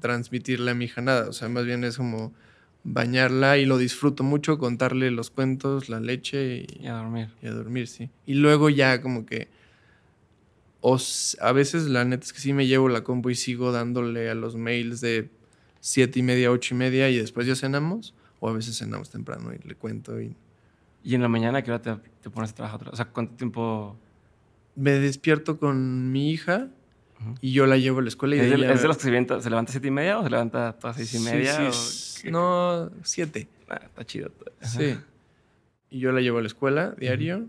transmitirle a mi hija nada. O sea, más bien es como bañarla y lo disfruto mucho, contarle los cuentos, la leche y, a dormir. Y a dormir, sí. Y luego ya como que... a veces la neta es que sí me llevo la compu y sigo dándole a los mails de siete y media, ocho y media y después ya cenamos. O a veces cenamos temprano y le cuento. ¿Y, ¿Y en la mañana qué hora te, pones a trabajar? O sea, ¿cuánto tiempo...? Me despierto con mi hija y yo la llevo a la escuela. Y ¿Es, de, ¿Es de los que se levanta, se levanta a siete y media o se levanta a todas seis y media? Sí, No, siete. Ah, está chido. Sí. Y yo la llevo a la escuela diario.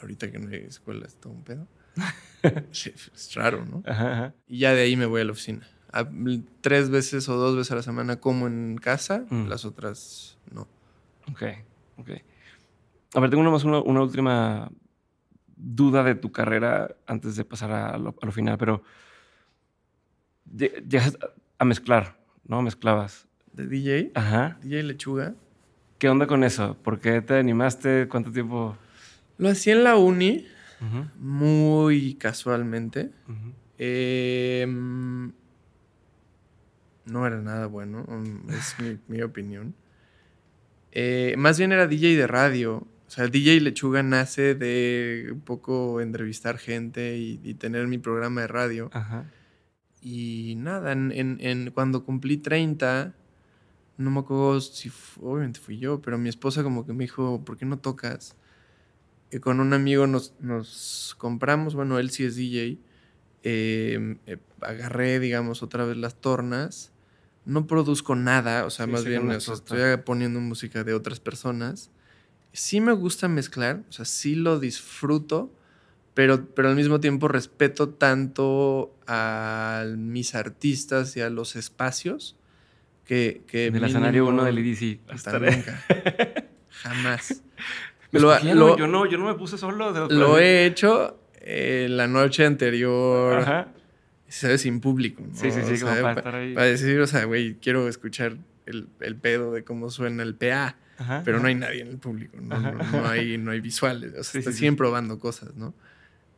Ahorita que no hay escuela es todo un pedo. es raro, ¿no? Y ya de ahí me voy a la oficina tres veces o dos veces a la semana como en casa, mm. las otras no. Ok, ok. A ver, tengo una, más una, última duda de tu carrera antes de pasar a lo, final, pero llegas a mezclar, ¿no? Mezclabas. ¿De DJ? Ajá. DJ Lechuga. ¿Qué onda con eso? ¿Por qué te animaste? ¿Cuánto tiempo? Lo hacía en la uni, muy casualmente. eh, no era nada bueno, es mi, opinión. Eh, más bien era DJ de radio. O sea, DJ Lechuga nace de un poco entrevistar gente y, tener mi programa de radio. Y nada, en, cuando cumplí 30, no me acuerdo si obviamente fui yo, pero mi esposa como que me dijo, ¿por qué no tocas? Y con un amigo nos, nos compramos, bueno, él sí es DJ, em, eh, agarré, digamos, otra vez las tornas. No produzco nada, o sea, más bien estoy poniendo música de otras personas. Sí me gusta mezclar, o sea, sí lo disfruto, pero, pero al mismo tiempo respeto tanto a mis artistas y a los espacios que... que el escenario uno del EDC. Hasta nunca. Jamás. Lo, yo, no, yo no me puse solo. lo he hecho eh, la noche anterior. Ajá. ¿Sabes? Sin público. Sí, sí, sí, como para, estar ahí. Para decir, o sea, güey, quiero escuchar el, el, pedo de cómo suena el PA. Pero no hay nadie en el público, no, no, hay, no hay visuales. O sea, siguen probando cosas, ¿no?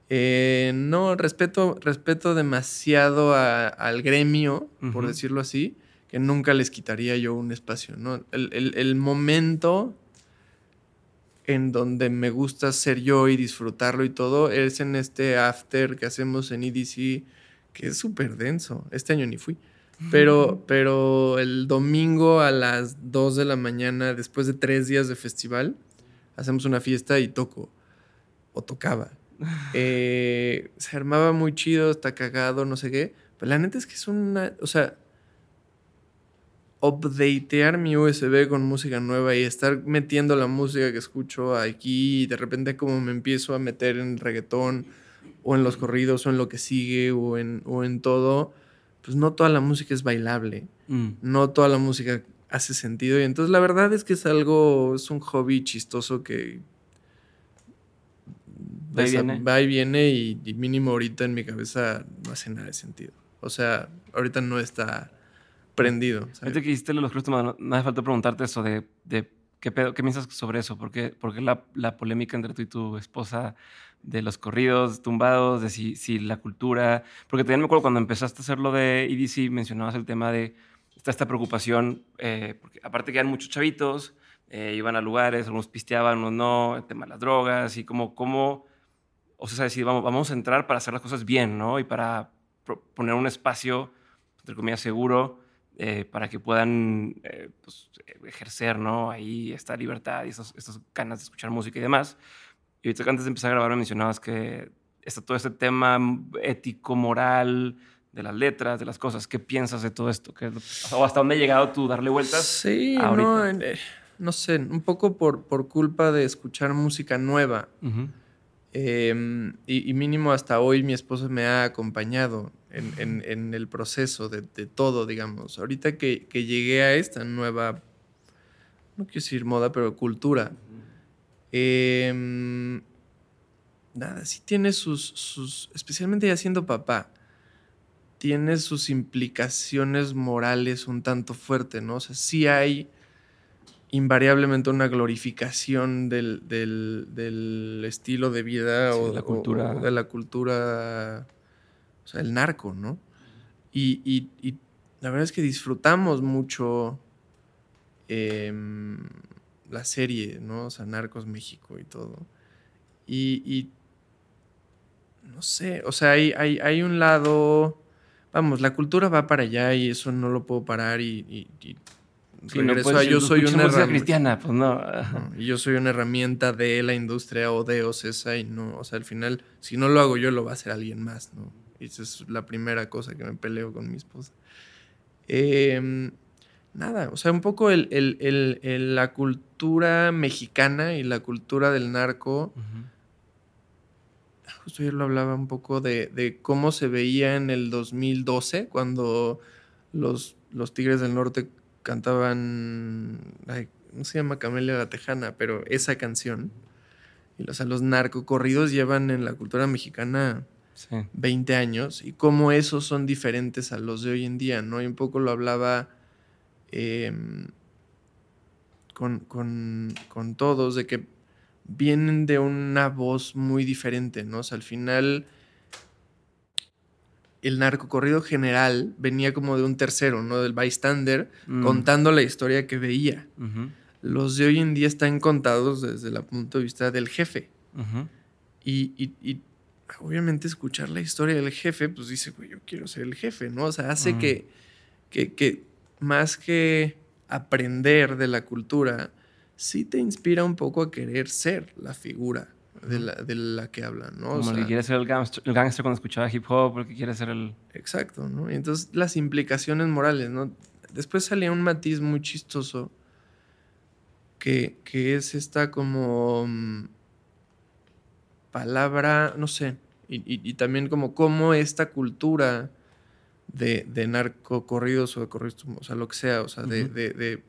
Eh, no, respeto, respeto demasiado al gremio, por decirlo así, que nunca les quitaría yo un espacio, ¿no? El, el, el momento en donde me gusta ser yo y disfrutarlo y todo, es en este after que hacemos en EDC, que es súper denso. Este año ni fui. Pero, pero el domingo a las 2 de la mañana, después de tres días de festival, hacemos una fiesta y toco. O tocaba. Eh, se armaba muy chido, está cagado, no sé qué. Pero la neta es que es una. O sea, updatear mi USB con música nueva y estar metiendo la música que escucho aquí y de repente como me empiezo a meter en reggaetón o en los corridos o en lo que sigue o en, o en todo, pues no toda la música es bailable, mm. no toda la música hace sentido y entonces la verdad es que es algo, es un hobby chistoso que va y viene, va y, viene y, y mínimo ahorita en mi cabeza no hace nada de sentido. O sea, ahorita no está prendido. Ahorita que hiciste los no hace falta preguntarte eso de, de ¿qué, pedo, ¿qué piensas sobre eso? ¿Por qué, la, la, polémica entre tú y tu esposa de los corridos tumbados, de si, la cultura... Porque también me acuerdo cuando empezaste a hacer lo de EDC, mencionabas el tema de esta, esta preocupación, eh, porque aparte que eran muchos chavitos, eh, iban a lugares, algunos pisteaban, unos no, el tema de las drogas y como, cómo, o sea, decir, vamos, vamos a entrar para hacer las cosas bien, ¿no? Y para poner un espacio, entre comillas, seguro eh, para que puedan eh, pues, ejercer ¿no? ahí esta libertad y esas ganas de escuchar música y demás. Y ahorita antes de empezar a grabar me mencionabas que está todo este tema ético, moral, de las letras, de las cosas. ¿Qué piensas de todo esto? ¿O hasta dónde ha llegado tú darle vueltas? Sí, no, eh, no sé, un poco por, por culpa de escuchar música nueva. Em, y, mínimo hasta hoy mi esposa me ha acompañado en, el proceso de, todo, digamos. Ahorita que, llegué a esta nueva, no quiero decir moda, pero cultura, em, nada, sí tiene sus, sus, especialmente ya siendo papá, tiene sus implicaciones morales un tanto fuertes, ¿no? O sea, sí hay invariablemente una glorificación del, estilo de vida o, la cultura. de la cultura, o sea, el narco, ¿no? Y, la verdad es que disfrutamos mucho em, la serie, ¿no? O sea, Narcos México y todo. Y, no sé, o sea, hay, hay, un lado, vamos, la cultura va para allá y eso no lo puedo parar y yo soy una herramienta cristiana, pues no. Y yo soy una herramienta de la industria o de OCESA y no, o sea, al final, si no lo hago yo, lo va a hacer alguien más, ¿no? Y esa es la primera cosa que me peleo con mi esposa. Em, nada, o sea, un poco el, la cultura mexicana y la cultura del narco. Justo ayer lo hablaba un poco de, de, cómo se veía en el 2012, cuando los, los Tigres del Norte cantaban, no se llama Camelia la Tejana, pero esa canción. Y, o sea, los narcocorridos llevan en la cultura mexicana 20 años y cómo esos son diferentes a los de hoy en día, ¿no? Y un poco lo hablaba em, con, con, todos, de que vienen de una voz muy diferente, ¿no? O sea, al final el narcocorrido general venía como de un tercero, ¿no? Del bystander, mm. contando la historia que veía. los de hoy en día están contados desde el punto de vista del jefe. y, obviamente escuchar la historia del jefe, pues dice, güey, yo quiero ser el jefe, ¿no? O sea, hace que, que, que más que aprender de la cultura, sí te inspira un poco a querer ser la figura de la, de la que hablan, ¿no? Como el que quiere ser el gangster, cuando escuchaba hip hop, el que quiere ser el... Exacto, ¿no? Y entonces las implicaciones morales, ¿no? Después salía un matiz muy chistoso que, que es esta como mm, palabra, no sé, y, y, también como cómo esta cultura de, de narcocorridos o de corridos, o sea, lo que sea, o sea, de, de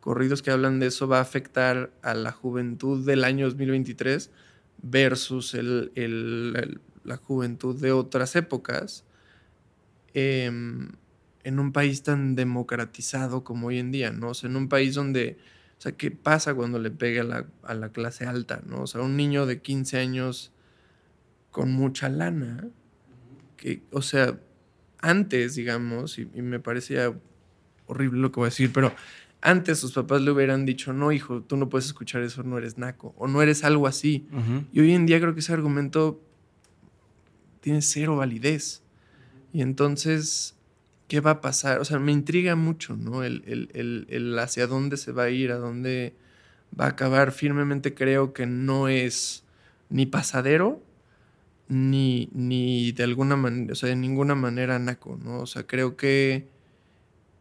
corridos que hablan de eso va a afectar a la juventud del año 2023 versus el, la juventud de otras épocas em, en un país tan democratizado como hoy en día, ¿no? O sea, en un país donde, o sea, ¿qué pasa cuando le pega a la, a la clase alta, ¿no? O sea, un niño de 15 años con mucha lana, que, o sea, antes, digamos, y, y me parecía horrible lo que voy a decir, pero antes sus papás le hubieran dicho, no, hijo, tú no puedes escuchar eso, no eres naco, o no eres algo así. Y hoy en día creo que ese argumento tiene cero validez. Y entonces, ¿qué va a pasar? O sea, me intriga mucho, ¿no? El, el, hacia dónde se va a ir, a dónde va a acabar. Firmemente creo que no es ni pasadero, ni, ni de alguna manera, o sea, de ninguna manera naco, ¿no? O sea, creo que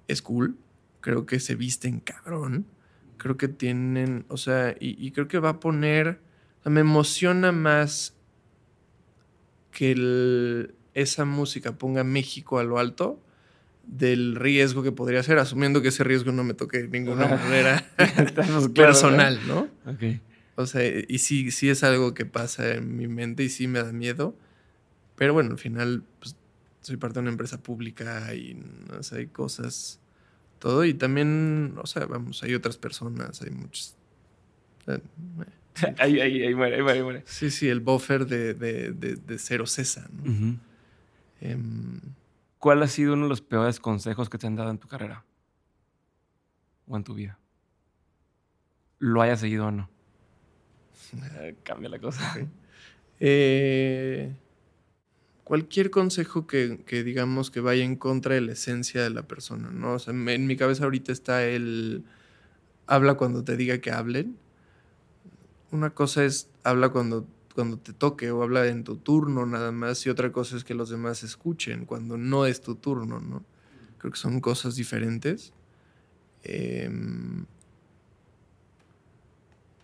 es cool creo que se visten cabrón, creo que tienen, o sea, y, creo que va a poner, o sea, me emociona más que esa música ponga México a lo alto del riesgo que podría ser, asumiendo que ese riesgo no me toque de ninguna manera personal, ¿no? Ok. O sea, y sí, sí es algo que pasa en mi mente y sí me da miedo, pero bueno, al final pues, soy parte de una empresa pública y no sé, hay cosas todo. Y también, o sea, vamos, hay otras personas, hay muchos. ahí, ahí, ahí muere, ahí muere, Sí, sí, el buffer de, de, de, Cero César. Em, ¿Cuál ha sido uno de los peores consejos que te han dado en tu carrera? O en tu vida. Lo hayas seguido o no. Cambia la cosa. Eh cualquier consejo que, digamos que vaya en contra de la esencia de la persona, ¿no? O sea, en mi cabeza ahorita está el habla cuando te diga que hablen. Una cosa es habla cuando, cuando te toque o habla en tu turno nada más y otra cosa es que los demás escuchen cuando no es tu turno, ¿no? Creo que son cosas diferentes. Em,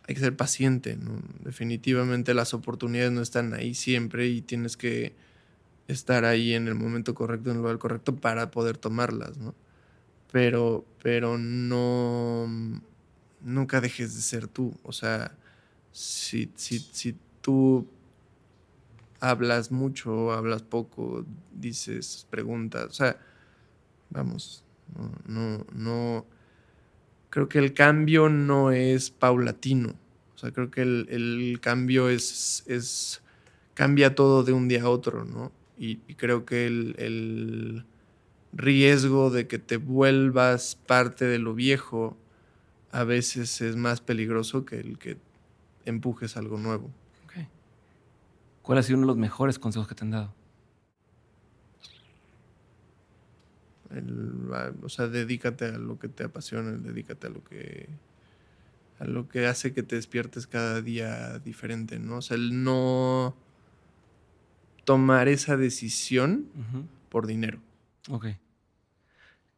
hay que ser paciente, ¿no? Definitivamente las oportunidades no están ahí siempre y tienes que estar ahí en el momento correcto, en el lugar correcto para poder tomarlas, ¿no? Pero, pero no, nunca dejes de ser tú. O sea, si, si, si tú hablas mucho, hablas poco, dices preguntas, o sea, vamos, no, no, no, creo que el cambio no es paulatino. O sea, creo que el, el cambio es, es, cambia todo de un día a otro, ¿no? y, creo que el, riesgo de que te vuelvas parte de lo viejo a veces es más peligroso que el que empujes algo nuevo. ¿Cuál ha sido uno de los mejores consejos que te han dado? O sea, dedícate a lo que te apasiona, dedícate a lo que a lo que hace que te despiertes cada día diferente, ¿no? O sea, el no tomar esa decisión por dinero. Ok.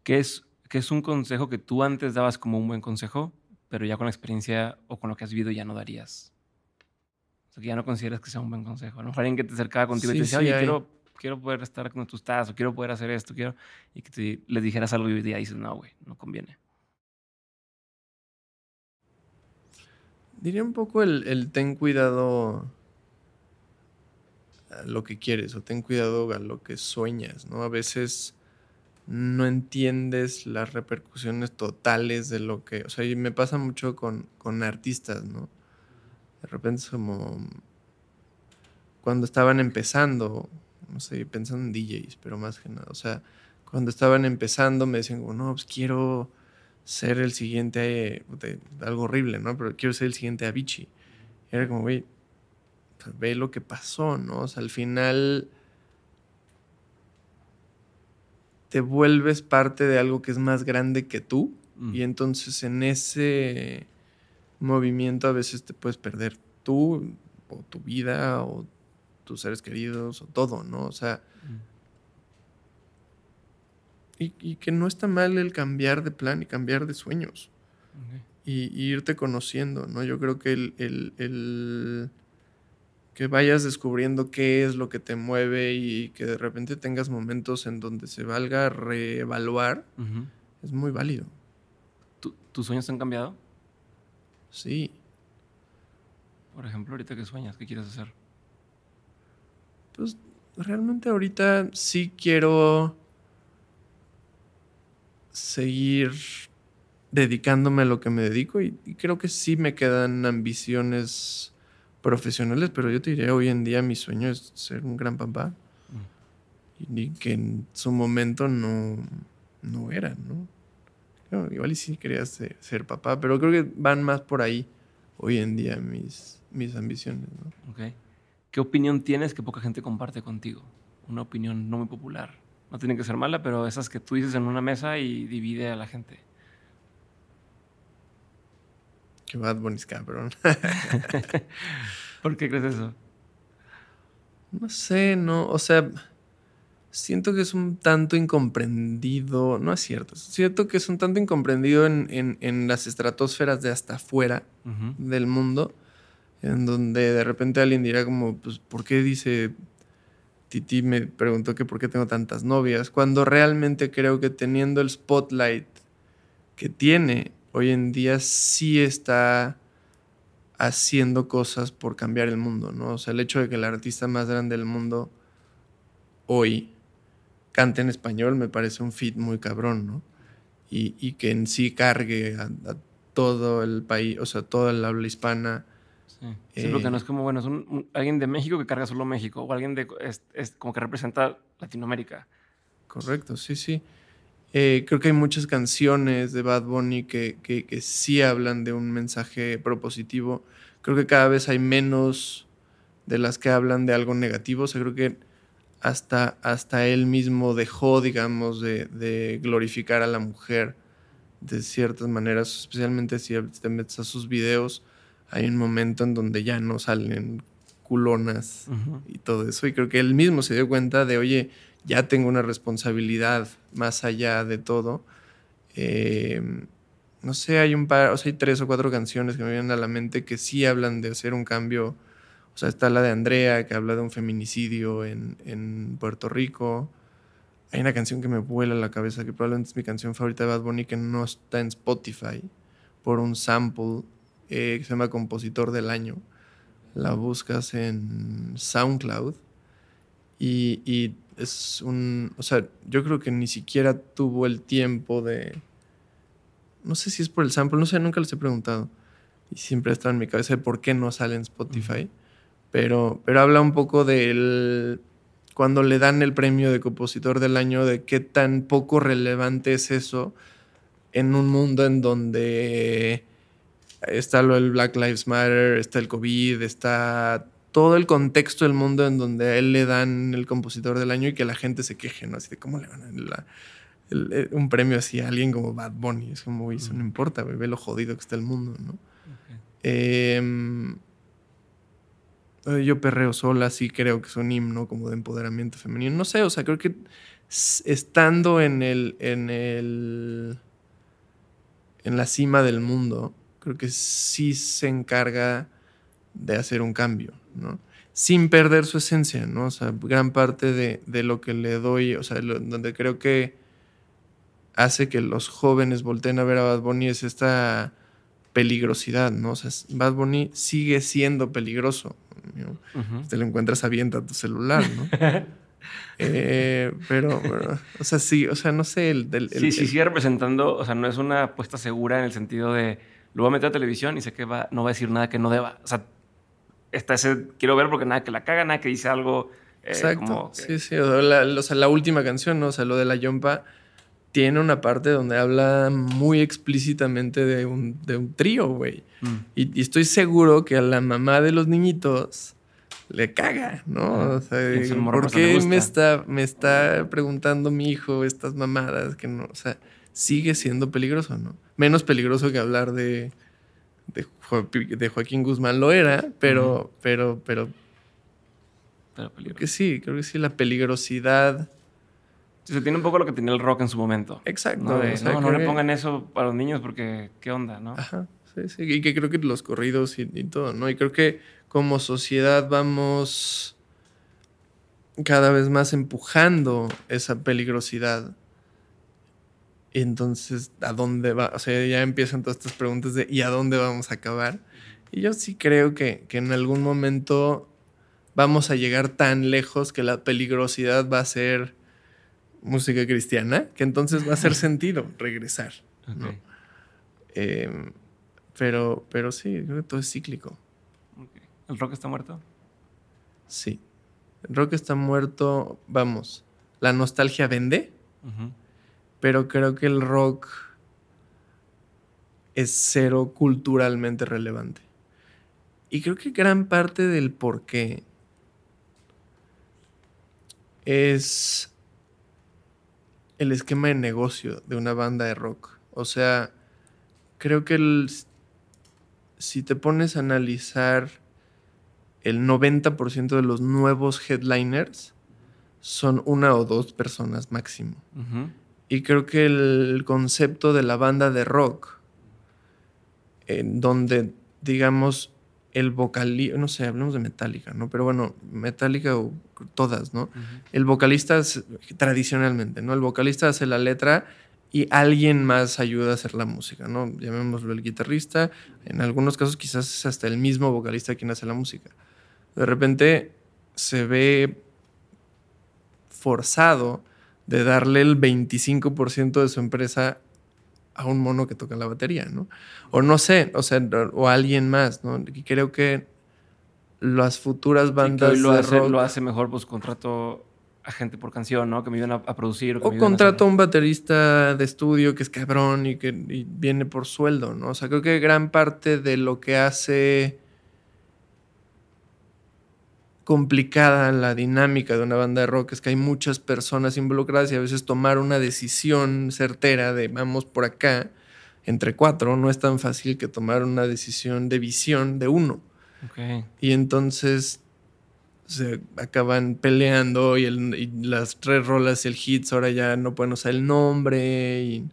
¿Qué es, ¿Qué es un consejo que tú antes dabas como un buen consejo, pero ya con la experiencia o con lo que has vivido ya no darías? O sea, que ya no consideras que sea un buen consejo. ¿no? Alguien que te acercaba contigo y te decía, oye, quiero, quiero poder estar tú estás, o quiero poder hacer esto, quiero... Y que te, le dijeras algo y hoy día dices, no, güey, no conviene. Diría un poco el, ten cuidado lo que quieres o ten cuidado a lo que sueñas, ¿no? A veces no entiendes las repercusiones totales de lo que, o sea, y me pasa mucho con, con artistas, ¿no? De repente es como cuando estaban empezando, no sé, pensando en DJs, pero más que nada, o sea, cuando estaban empezando me decían como, no, pues quiero ser el siguiente, algo horrible, ¿no? Pero quiero ser el siguiente Avicii. Y era como, güey, pues, ve lo que pasó, ¿no? O sea, al final te vuelves parte de algo que es más grande que tú mm. y entonces en ese movimiento a veces te puedes perder tú o tu vida o tus seres queridos o todo, ¿no? O sea, mm. y, que no está mal el cambiar de plan y cambiar de sueños y, irte conociendo, ¿no? Yo creo que el que vayas descubriendo qué es lo que te mueve y que de repente tengas momentos en donde se valga reevaluar, es muy válido. ¿Tus sueños han cambiado? Sí. Por ejemplo, ahorita qué sueñas, ¿qué quieres hacer? Pues realmente ahorita sí quiero seguir dedicándome a lo que me dedico y creo que sí me quedan ambiciones profesionales, pero yo te diría, hoy en día mi sueño es ser un gran papá. Mm. Y que en su momento no, no era, ¿no? igual y sí quería ser, papá, pero creo que van más por ahí hoy en día mis, mis ambiciones, ¿no? Ok. ¿Qué opinión tienes que poca gente comparte contigo? Una opinión no muy popular. No tiene que ser mala, pero esas que tú dices en una mesa y divide a la gente. Que Bad Bunny es cabrón. ¿Por qué crees eso? No sé, no. O sea, siento que es un tanto incomprendido. No es cierto. Siento que es un tanto incomprendido en, las estratosferas de hasta afuera del mundo. En donde de repente alguien dirá como, pues, ¿por qué dice Titi me preguntó que por qué tengo tantas novias? Cuando realmente creo que teniendo el spotlight que tiene hoy en día sí está haciendo cosas por cambiar el mundo, ¿no? O sea, el hecho de que el artista más grande del mundo hoy cante en español me parece un fit muy cabrón, ¿no? Y, que en sí cargue a, todo el país, o sea, toda la habla hispana. Sí, sí porque no es como, bueno, es alguien de México que carga solo México, o alguien de, es como que representa Latinoamérica. Correcto, sí, sí. Eh, creo que hay muchas canciones de Bad Bunny que, que, sí hablan de un mensaje propositivo. Creo que cada vez hay menos de las que hablan de algo negativo. O sea, creo que hasta, hasta él mismo dejó, digamos, de, glorificar a la mujer de ciertas maneras, especialmente si te metes a sus videos. Hay un momento en donde ya no salen culonas y todo eso. Y creo que él mismo se dio cuenta de, oye, ya tengo una responsabilidad más allá de todo. Eh, no sé, hay un par, o sea, hay tres o cuatro canciones que me vienen a la mente que sí hablan de hacer un cambio. O sea, está la de Andrea, que habla de un feminicidio en, Puerto Rico. Hay una canción que me vuela la cabeza, que probablemente es mi canción favorita de Bad Bunny, que no está en Spotify, por un sample eh, que se llama Compositor del Año. La buscas en SoundCloud y, y es un, o sea, yo creo que ni siquiera tuvo el tiempo de, no sé si es por el sample, no sé, nunca les he preguntado. Y siempre está en mi cabeza de por qué no sale en Spotify. Pero, pero habla un poco del, cuando le dan el premio de compositor del año, de qué tan poco relevante es eso en un mundo en donde está lo del Black Lives Matter, está el COVID, está todo el contexto del mundo en donde a él le dan el compositor del año y que la gente se queje, ¿no? Así de cómo le van a dar eh, un premio así a alguien como Bad Bunny. Es como, eso no importa, ve lo jodido que está el mundo, ¿no? Em, yo perreo sola, sí creo que es un himno como de empoderamiento femenino. No sé, o sea, creo que estando en el, en el, en la cima del mundo, creo que sí se encarga de hacer un cambio, ¿no? Sin perder su esencia, ¿no? O sea, gran parte de, lo que le doy, o sea, donde creo que hace que los jóvenes volteen a ver a Bad Bunny es esta peligrosidad, ¿no? O sea, Bad Bunny sigue siendo peligroso. Te lo encuentras avienta tu celular, ¿no? Eh, pero, o sea, sí, o sea, no sé. El, sí, sí, sigue representando, o sea, no es una apuesta segura en el sentido de lo voy a meter a televisión y sé que va, no va a decir nada que no deba. O sea, está ese, quiero ver porque nada que la caga, nada que dice algo. Eh, Exacto. sí, sí. O, la, sea, la última canción, ¿no? O sea, lo de la Yompa tiene una parte donde habla muy explícitamente de un, de un trío, güey. Mm. Y, estoy seguro que a la mamá de los niñitos le caga, ¿no? O sea, ¿por qué me está, me está preguntando mi hijo estas mamadas que no, o sea, sigue siendo peligroso, ¿no? Menos peligroso que hablar de, de, Joaquín Guzmán lo era, pero, pero, pero, pero creo que sí, creo que sí, la peligrosidad. Se tiene un poco lo que tenía el rock en su momento. Exacto. No, no, le pongan eso a los niños porque qué onda, ¿no? Ajá, sí, sí. Y que creo que los corridos y, y todo, ¿no? Y creo que como sociedad vamos cada vez más empujando esa peligrosidad. Y entonces, ¿a dónde va? O sea, ya empiezan todas estas preguntas de ¿y a dónde vamos a acabar? Y yo sí creo que, que en algún momento vamos a llegar tan lejos que la peligrosidad va a ser música cristiana, que entonces va a hacer sentido regresar. Em, pero, pero sí, creo que todo es cíclico. ¿El rock está muerto? Sí. El rock está muerto, vamos. La nostalgia vende, pero creo que el rock es cero culturalmente relevante. Y creo que gran parte del por qué es el esquema de negocio de una banda de rock. O sea, creo que el, si te pones a analizar el 90% de los nuevos headliners son una o dos personas máximo. Y creo que el concepto de la banda de rock, en donde, digamos, el vocalista, no sé, hablemos de Metallica, ¿no? Pero bueno, Metallica o todas, ¿no? El vocalista, tradicionalmente, ¿no? El vocalista hace la letra y alguien más ayuda a hacer la música, ¿no? Llamémoslo el guitarrista. En algunos casos quizás es hasta el mismo vocalista quien hace la música de repente se ve forzado de darle el 25% de su empresa a un mono que toca la batería, ¿no? O no sé, o sea, o a alguien más, ¿no? Creo que las futuras bandas lo, hace, lo hace mejor, pues contrato a gente por canción, ¿no? Que me ayuden a, producir. O, contrato a, un baterista de estudio que es cabrón y que viene por sueldo, ¿no? O sea, creo que gran parte de lo que hace complicada la dinámica de una banda de rock, es que hay muchas personas involucradas y a veces tomar una decisión certera de vamos por acá entre cuatro no es tan fácil que tomar una decisión de visión de uno. Y entonces se acaban peleando y, las tres rolas y el hits ahora ya no pueden usar el nombre y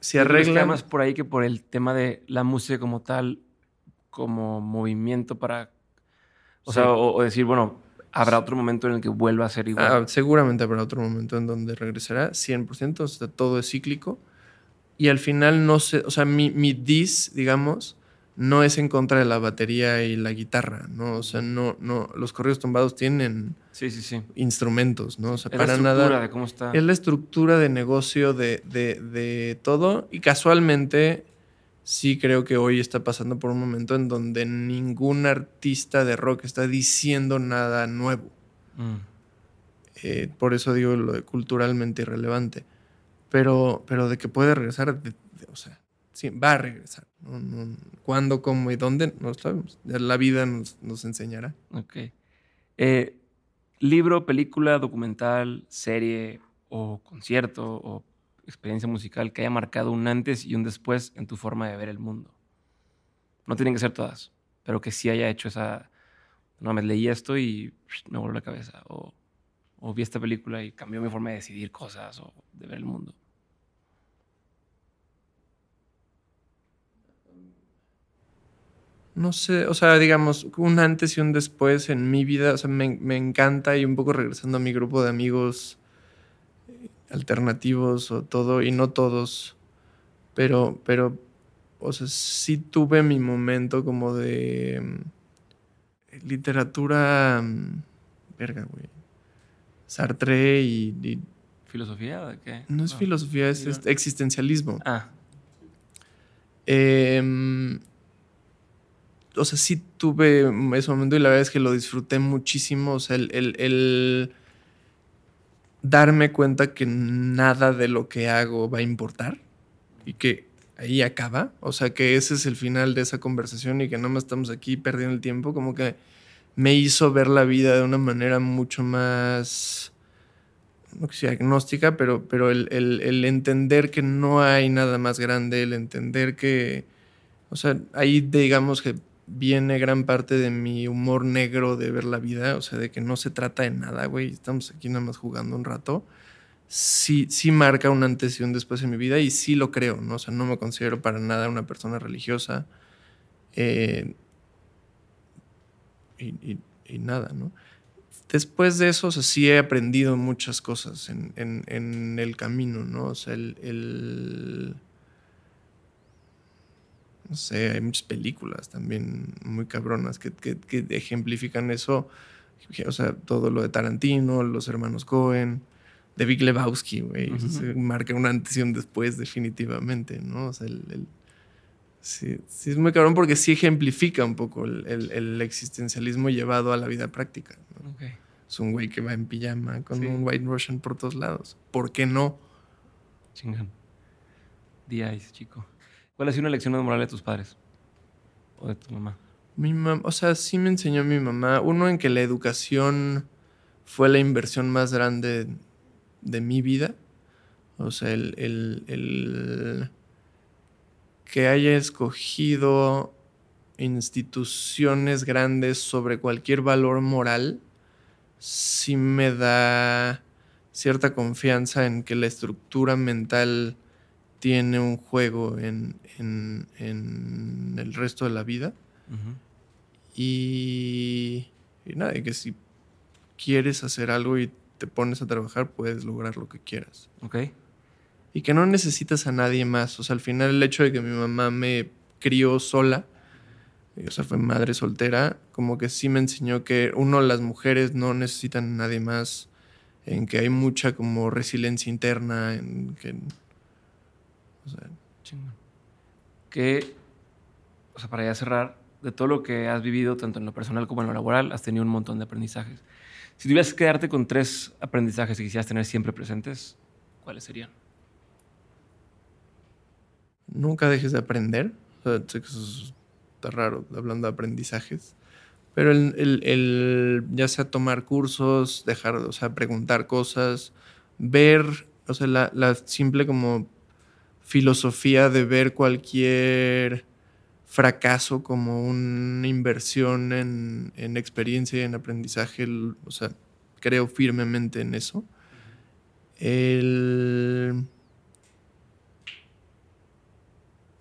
si arreglan más por ahí que por el tema de la música como tal como movimiento para o sea, o, decir, bueno, habrá otro momento en el que vuelva a ser igual. Ah, seguramente habrá otro momento en donde regresará, 100%, o sea, todo es cíclico. Y al final no sé, o sea, mi, mi dis, digamos, no es en contra de la batería y la guitarra, ¿no? O sea, no, no, los corridos tumbados tienen sí, sí, sí. instrumentos, ¿no? O sea, es para la estructura de cómo está. Es la estructura de negocio de, de, de todo y casualmente sí creo que hoy está pasando por un momento en donde ningún artista de rock está diciendo nada nuevo. Mm. Eh, por eso digo lo de culturalmente irrelevante. Pero, pero de que puede regresar, o sea, sí, va a regresar. ¿Cuándo, cómo y dónde? No lo sabemos. La vida nos, nos enseñará. Ok. Eh, libro, película, documental, serie o concierto o experiencia musical que haya marcado un antes y un después en tu forma de ver el mundo. No tienen que ser todas, pero que sí haya hecho esa... No, me leí esto y me voló la cabeza. O, o vi esta película y cambió mi forma de decidir cosas o de ver el mundo. No sé, o sea, digamos, un antes y un después en mi vida, o sea, me, me encanta y un poco regresando a mi grupo de amigos alternativos o todo, y no todos, pero, pero, o sea, sí tuve mi momento como de mm, literatura, mm, verga, güey, Sartre y, ¿Filosofía o qué? No es filosofía, es, existencialismo. Ah. Em, o sea, sí tuve ese momento y la verdad es que lo disfruté muchísimo. O sea, el, darme cuenta que nada de lo que hago va a importar y que ahí acaba. O sea, que ese es el final de esa conversación y que no más estamos aquí perdiendo el tiempo, como que me hizo ver la vida de una manera mucho más, no que sea agnóstica, pero, pero el, el entender que no hay nada más grande, el entender que, o sea, ahí digamos que viene gran parte de mi humor negro de ver la vida, o sea, de que no se trata de nada, güey, estamos aquí nada más jugando un rato, sí, sí marca un antes y un después en mi vida y sí lo creo, ¿no? O sea, no me considero para nada una persona religiosa eh, y, nada, ¿no? Después de eso, o sí he aprendido muchas cosas en, en, el camino, ¿no? O sea, el no sé, hay muchas películas también muy cabronas que, ejemplifican eso. O sea, todo lo de Tarantino, los hermanos Cohen, de Big Lebowski, güey. Marca una antes y un después, definitivamente, ¿no? O sea, el, sí, sí, es muy cabrón porque sí ejemplifica un poco el, existencialismo llevado a la vida práctica. Es un güey que va en pijama con un white Russian por todos lados. ¿Por qué no? Chingan. Día chico. ¿Cuál ha sido una lección moral de tus padres? ¿O de tu mamá? Mi mamá, o sea, sí me enseñó mi mamá. Uno en que la educación fue la inversión más grande de mi vida. O sea, el, el que haya escogido instituciones grandes sobre cualquier valor moral, sí me da cierta confianza en que la estructura mental tiene un juego en, el resto de la vida. y, nada, y que si quieres hacer algo y te pones a trabajar, puedes lograr lo que quieras. Ok. Y que no necesitas a nadie más. O sea, al final el hecho de que mi mamá me crió sola, o sea, fue madre soltera, como que sí me enseñó que uno, las mujeres no necesitan a nadie más, en que hay mucha como resiliencia interna, en que o sea, Que, o sea, para ya cerrar, de todo lo que has vivido, tanto en lo personal como en lo laboral, has tenido un montón de aprendizajes. Si tuvieras que quedarte con tres aprendizajes que quisieras tener siempre presentes, ¿cuáles serían? Nunca dejes de aprender. O sea, sé que eso está raro hablando de aprendizajes. Pero el, ya sea tomar cursos, dejar, o sea, preguntar cosas, ver, o sea, la, la simple como filosofía de ver cualquier fracaso como una inversión en, experiencia y en aprendizaje. O sea, creo firmemente en eso. El...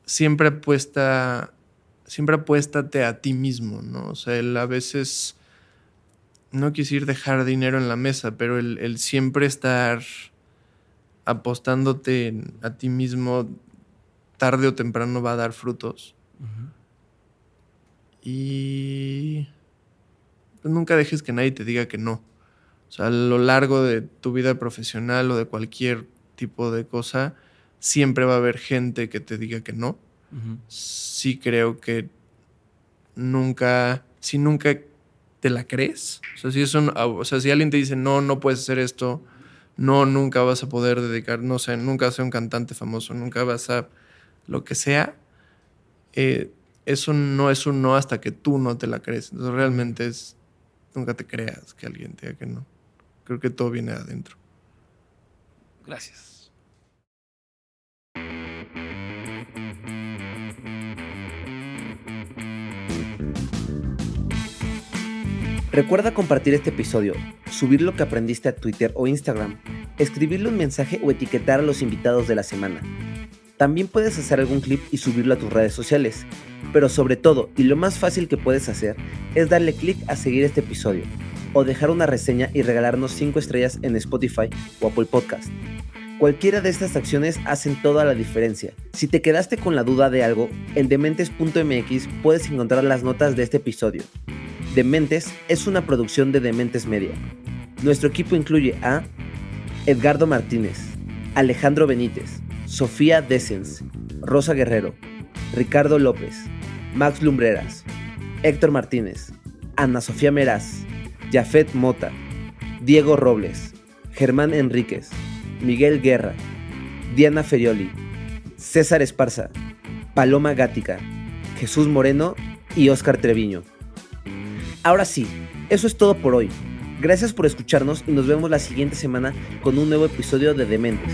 Siempre apuesta, siempre apuéstate a ti mismo, ¿no? O sea, el a veces, no quisiera dejar dinero en la mesa, pero el siempre estar apostándote a ti mismo, tarde o temprano va a dar frutos. Y pues, nunca dejes que nadie te diga que no. O sea, a lo largo de tu vida profesional o de cualquier tipo de cosa, siempre va a haber gente que te diga que no. Sí creo que nunca, si nunca te la crees, o sea, si, o sea, si alguien te dice, no, no puedes hacer esto, no, nunca vas a poder dedicar, no sé, nunca vas a ser un cantante famoso, nunca vas a lo que sea, eh, eso no es un no hasta que tú no te la crees. Entonces realmente es, nunca te creas que alguien te diga que no. Creo que todo viene adentro. Gracias. Recuerda compartir este episodio, subir lo que aprendiste a Twitter o Instagram, escribirle un mensaje o etiquetar a los invitados de la semana. También puedes hacer algún clip y subirlo a tus redes sociales. Pero sobre todo, y lo más fácil que puedes hacer, es darle clic a seguir este episodio, o dejar una reseña y regalarnos 5 estrellas en Spotify o Apple Podcast. Cualquiera de estas acciones hacen toda la diferencia. Si te quedaste con la duda de algo, en dementes.mx puedes encontrar las notas de este episodio. Dementes es una producción de Dementes Media. Nuestro equipo incluye a Edgardo Martínez, Alejandro Benítez, Sofía Desens, Rosa Guerrero, Ricardo López, Max Lumbreras, Héctor Martínez, Ana Sofía Meraz, Jafet Mota, Diego Robles, Germán Enríquez, Miguel Guerra, Diana Ferioli, César Esparza, Paloma Gática, Jesús Moreno y Óscar Treviño. Ahora sí, eso es todo por hoy. Gracias por escucharnos y nos vemos la siguiente semana con un nuevo episodio de Dementes.